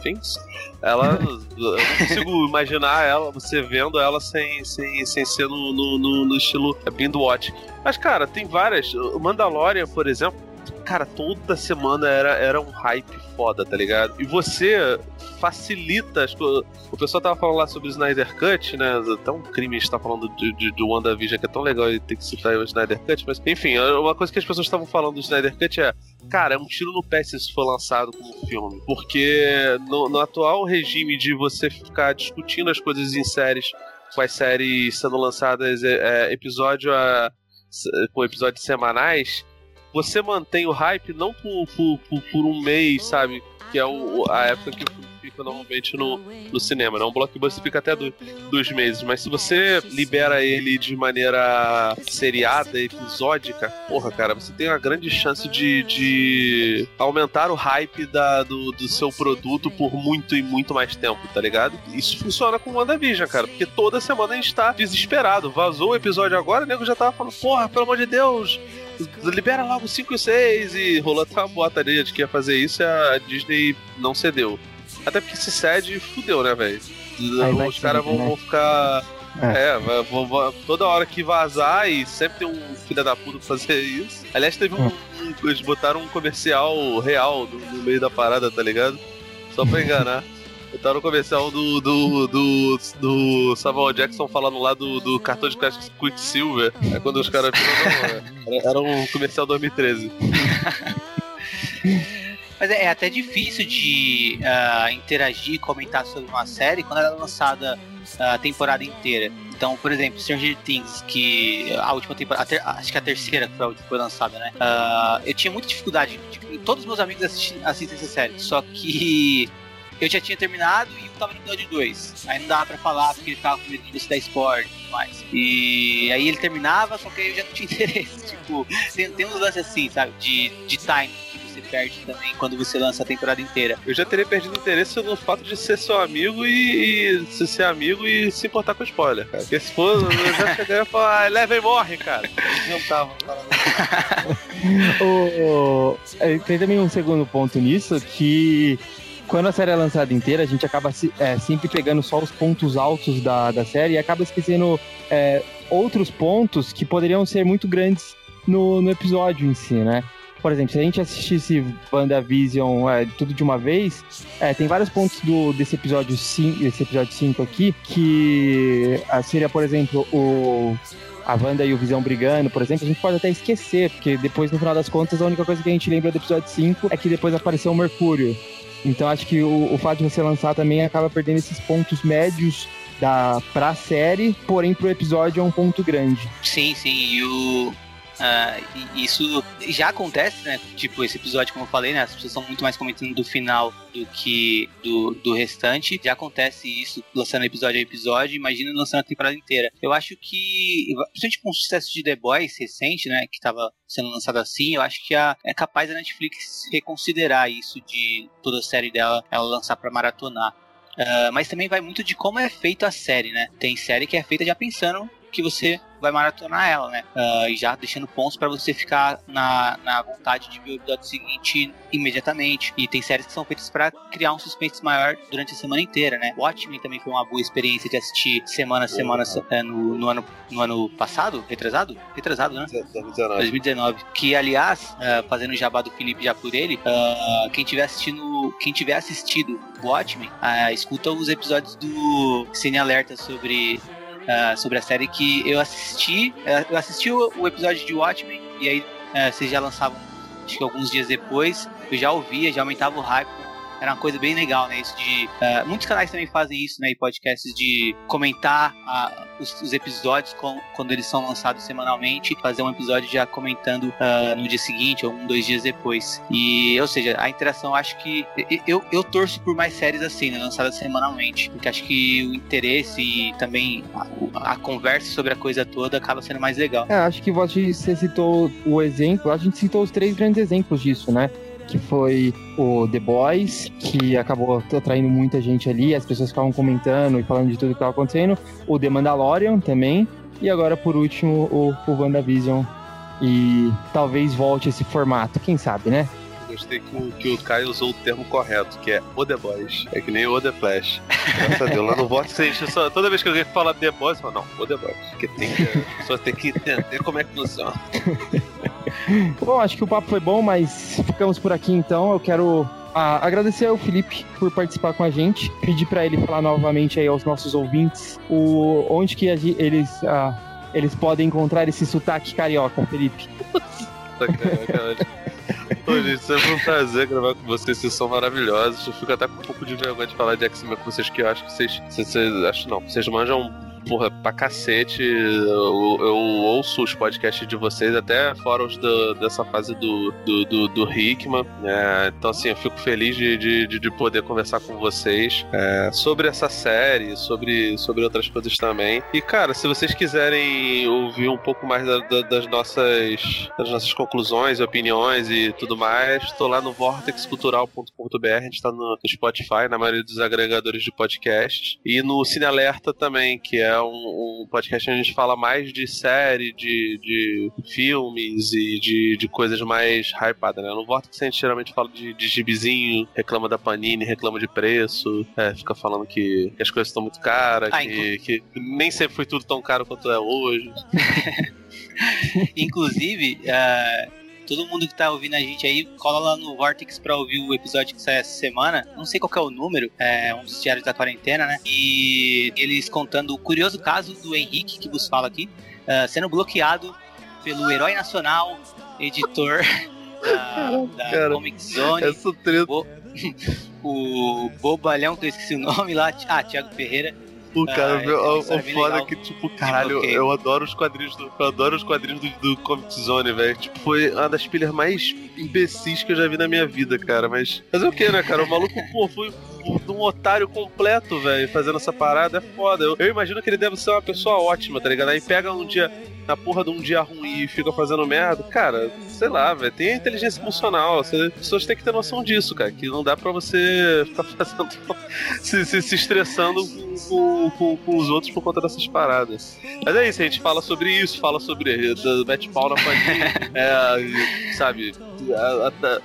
Things? Ela. eu não consigo imaginar ela, você vendo ela sem, sem, sem ser no, no, no estilo Bind Watch. Mas, cara, tem várias. O Mandalorian, por exemplo, cara, toda semana era, era um hype foda, tá ligado? E você facilita as coisas. O pessoal tava falando lá sobre o Snyder Cut, né? Até um crime estar falando de, de, de WandaVision que é tão legal e ter que citar o Snyder Cut, mas enfim, uma coisa que as pessoas estavam falando do Snyder Cut é. Cara, é um tiro no pé se isso for lançado como filme. Porque no, no atual regime de você ficar discutindo as coisas em séries, com as séries sendo lançadas é, é episódio a, com episódios semanais, você mantém o hype não por, por, por, por um mês, sabe? Que é o, a época que o filme fica normalmente no, no cinema, né? Um blockbuster fica até do, dois meses, mas se você libera ele de maneira seriada, episódica, porra, cara, você tem uma grande chance de, de aumentar o hype da, do, do seu produto por muito e muito mais tempo, tá ligado? Isso funciona com WandaVision, cara, porque toda semana a gente tá desesperado. Vazou o episódio agora, o nego já tava falando, porra, pelo amor de Deus, libera logo 5 e 6 e rolou até uma boataria de que ia fazer isso e a Disney não cedeu. Até porque se cede, fudeu, né, velho? Os caras vão, né? vão, ficar. É, é vão, vão, toda hora que vazar e sempre tem um filho da puta pra fazer isso. Aliás, teve um. um eles botaram um comercial real no, no meio da parada, tá ligado? Só pra enganar. Botaram um comercial do, do, do, do Samuel Jackson falando lá do, do cartão de crédito Quicksilver. É quando os caras viram, era, era um comercial 2013. Mas é, é, até difícil de uh, interagir e comentar sobre uma série quando ela é lançada a temporada inteira. Então, por exemplo, Stranger Things, que a última temporada, ter, acho que a terceira que foi a última foi lançada, né? Uh, eu tinha muita dificuldade. Tipo, todos os meus amigos assistem, assistem essa série, só que eu já tinha terminado e eu tava no episódio 2. Aí não dava pra falar porque ele tava com medo de dar spoiler e tudo mais. E aí ele terminava, só que aí eu já não tinha interesse. tipo, tem, tem uns lances assim, sabe? De, de time você perde também quando você lança a temporada inteira. Eu já teria perdido interesse no fato de ser seu amigo e, e ser amigo e se importar com spoiler, cara. Porque se for, eu já cheguei a falar, ah, leva e morre, cara. Eles não tava falando. o, o, tem também um segundo ponto nisso que quando a série é lançada inteira, a gente acaba é, sempre pegando só os pontos altos da, da série e acaba esquecendo é, outros pontos que poderiam ser muito grandes no, no episódio em si, né? por exemplo, se a gente assistisse WandaVision é, tudo de uma vez, é, tem vários pontos do, desse episódio 5, desse episódio 5 aqui, que seria, por exemplo, o a Wanda e o Visão brigando, por exemplo, a gente pode até esquecer, porque depois, no final das contas, a única coisa que a gente lembra do episódio 5 é que depois apareceu o Mercúrio. Então acho que o, o fato de você lançar também acaba perdendo esses pontos médios da pra série, porém pro episódio é um ponto grande. Sim, sim, e o Uh, isso já acontece, né? Tipo, esse episódio, como eu falei, né? As pessoas estão muito mais comentando do final do que do, do restante. Já acontece isso lançando episódio a episódio. Imagina lançando a temporada inteira. Eu acho que, principalmente com o sucesso de The Boys recente, né? Que estava sendo lançado assim, eu acho que a, é capaz a Netflix reconsiderar isso de toda a série dela ela lançar para maratonar. Uh, mas também vai muito de como é feita a série, né? Tem série que é feita já pensando que você vai maratonar ela, né? Uh, e já deixando pontos para você ficar na, na vontade de ver o episódio seguinte imediatamente. E tem séries que são feitas para criar um suspense maior durante a semana inteira, né? Watchmen também foi uma boa experiência de assistir semana a semana é, no, no, ano, no ano passado, retrasado? Retrasado, né? 2019. 2019. Que, aliás, uh, fazendo o jabá do Felipe já por ele, uh, quem tiver assistindo, quem tiver assistido Watchmen, escuta os episódios do Cine Alerta sobre uh, sobre a série que eu assisti. Uh, eu assisti o, o, episódio de Watchmen e aí uh, vocês já lançavam, acho que alguns dias depois. Eu já ouvia, já aumentava o hype era uma coisa bem legal, né? Isso de. Uh, muitos canais também fazem isso, né? E podcasts de comentar uh, os, os, episódios com, quando eles são lançados semanalmente, fazer um episódio já comentando uh, no dia seguinte ou um, dois dias depois. E, ou seja, a interação, acho que. Eu, eu torço por mais séries assim, né? Lançadas semanalmente. Porque acho que o interesse e também a, a conversa sobre a coisa toda acaba sendo mais legal. É, acho que você citou o exemplo, a gente citou os três grandes exemplos disso, né? Que foi o The Boys, que acabou atraindo muita gente ali, as pessoas ficavam comentando e falando de tudo que estava acontecendo, o The Mandalorian também, e agora por último o, o WandaVision. E talvez volte esse formato, quem sabe, né? Gostei que o, que o Caio usou o termo correto, que é o The Boys. É que nem o The Flash. Graças a Deus. Lá no Vortex, só, toda vez que alguém fala The Boys, fala, não, o The Boys. Porque tem que, pessoa tem que entender como é que funciona. bom, acho que o papo foi bom, mas ficamos por aqui então. Eu quero ah, agradecer ao Felipe por participar com a gente, pedir para ele falar novamente aí aos nossos ouvintes o, onde que eles, ah, eles podem encontrar esse sotaque carioca, Felipe. Ô, gente, sempre um prazer gravar com vocês, vocês são maravilhosos. Eu fico até com um pouco de vergonha de falar de X-Men com vocês, que eu acho que vocês. vocês acho não, vocês manjam porra, pra cacete. Eu, eu, ouço os podcasts de vocês, até fora os do, dessa fase do, do, do, do Hickman. É, então, assim, eu fico feliz de, de, de poder conversar com vocês é, sobre essa série, sobre, sobre outras coisas também. E, cara, se vocês quiserem ouvir um pouco mais da, da, das, nossas, das nossas conclusões, opiniões e tudo mais, estou lá no vortexcultural.com.br, a gente está no, Spotify, na maioria dos agregadores de podcasts, e no Cine Alerta também, que é é um, um, podcast onde a gente fala mais de série, de, de filmes e de, de coisas mais hypadas, né? No Vortex a gente geralmente fala de, de gibizinho, reclama da Panini, reclama de preço, é, fica falando que, que, as coisas estão muito caras, ah, que, que nem sempre foi tudo tão caro quanto é hoje. Inclusive, uh, todo mundo que tá ouvindo a gente aí, cola lá no Vortex pra ouvir o episódio que sai essa semana. Não sei qual é o número, é um dos diários da quarentena, né? E eles contando o curioso caso do Henrique, que vos fala aqui, uh, sendo bloqueado pelo herói nacional, editor da, da Comic Zone. Essa treta. O, o Bobalhão, que eu esqueci o nome lá, ah, Thiago Ferreira o cara, ah, o, o foda é que, tipo, caralho, eu adoro os quadrinhos do. Eu adoro os quadrinhos do, do Comic Zone, velho. Tipo, foi uma das pilhas mais imbecis que eu já vi na minha vida, cara. Mas. Fazer o que, né, cara? O maluco, pô, foi de um otário completo, velho, fazendo essa parada é foda. Eu, eu, imagino que ele deve ser uma pessoa ótima, tá ligado? Aí pega um dia, na porra de um dia ruim e fica fazendo merda. Cara, sei lá, velho, tem a inteligência emocional. As pessoas têm que ter noção disso, cara. Que não dá pra você ficar fazendo. se, se, se estressando com, com, com, os outros por conta dessas paradas. Mas é isso, a gente fala sobre isso, fala sobre mete pau na pandemia, é, sabe? A, a,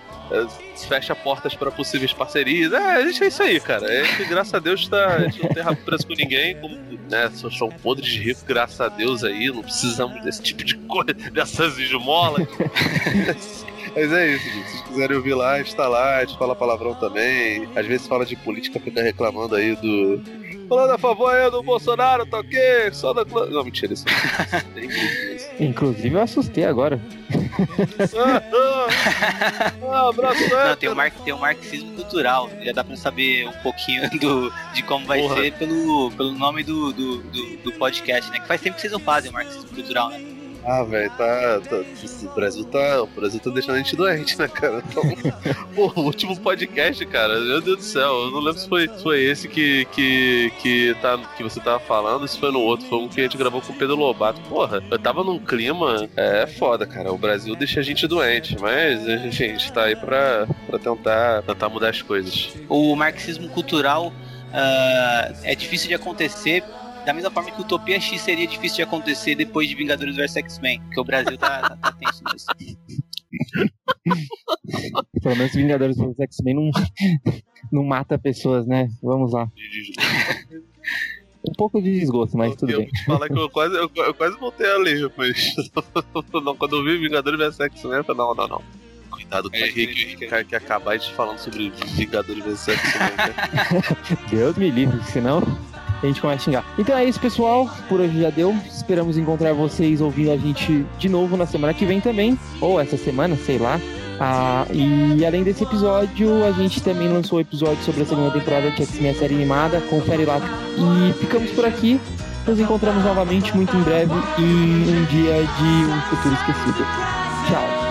fecha portas para possíveis parcerias. É, a gente é isso aí, cara. É que, graças a Deus tá, a gente não tem rabo preso com ninguém, como, né? São podres de rico, graças a Deus aí. Não precisamos desse tipo de coisa, dessas esmolas. Mas é isso, gente. Se quiserem ouvir lá, a gente tá lá, a gente fala palavrão também. Às vezes fala de política, fica reclamando aí do, falando a favor aí do Bolsonaro, tá ok? Só da. Não, mentira, isso. Inclusive eu assustei agora. ah, ah, abraço? Não, tem o, mar... tem o marxismo cultural. Já dá pra saber um pouquinho do... de como vai Porra. ser pelo, pelo nome do, do, do, do podcast, né? Que faz tempo que vocês não fazem o marxismo cultural, né? Ah, velho, tá, tá, O Brasil tá. O Brasil tá deixando a gente doente, né, cara? Então, pô, o último podcast, cara, meu Deus do céu, eu não lembro se foi, se foi esse que, que, que, tá, que você tava falando, se foi no outro, foi um que a gente gravou com o Pedro Lobato. Porra, eu tava num clima. É foda, cara. O Brasil deixa a gente doente, mas a gente, a gente tá aí pra, pra tentar, tentar mudar as coisas. O marxismo cultural uh, é difícil de acontecer da mesma forma que Utopia X seria difícil de acontecer depois de Vingadores vs X-Men, porque o Brasil tá, tá, tá tenso nisso. Pelo menos Vingadores vs X-Men não, não mata pessoas, né? Vamos lá. Um pouco de desgosto, mas eu, tudo eu bem. Vou te falar que eu quase, eu, eu quase voltei a ler depois. Quando eu vi Vingadores vs X-Men, eu falei, não, não, não. Cuidado com o Henrique, que quer acabar de falando sobre Vingadores vs X-Men. Né? Deus me livre, senão a gente começa a xingar. Então é isso, pessoal. Por hoje já deu. Esperamos encontrar vocês ouvindo a gente de novo na semana que vem também. Ou essa semana, sei lá. Ah, e além desse episódio, a gente também lançou o episódio sobre a segunda temporada de X-Men série animada. Confere lá. E ficamos por aqui. Nos encontramos novamente muito em breve e um dia de um futuro esquecido. Tchau.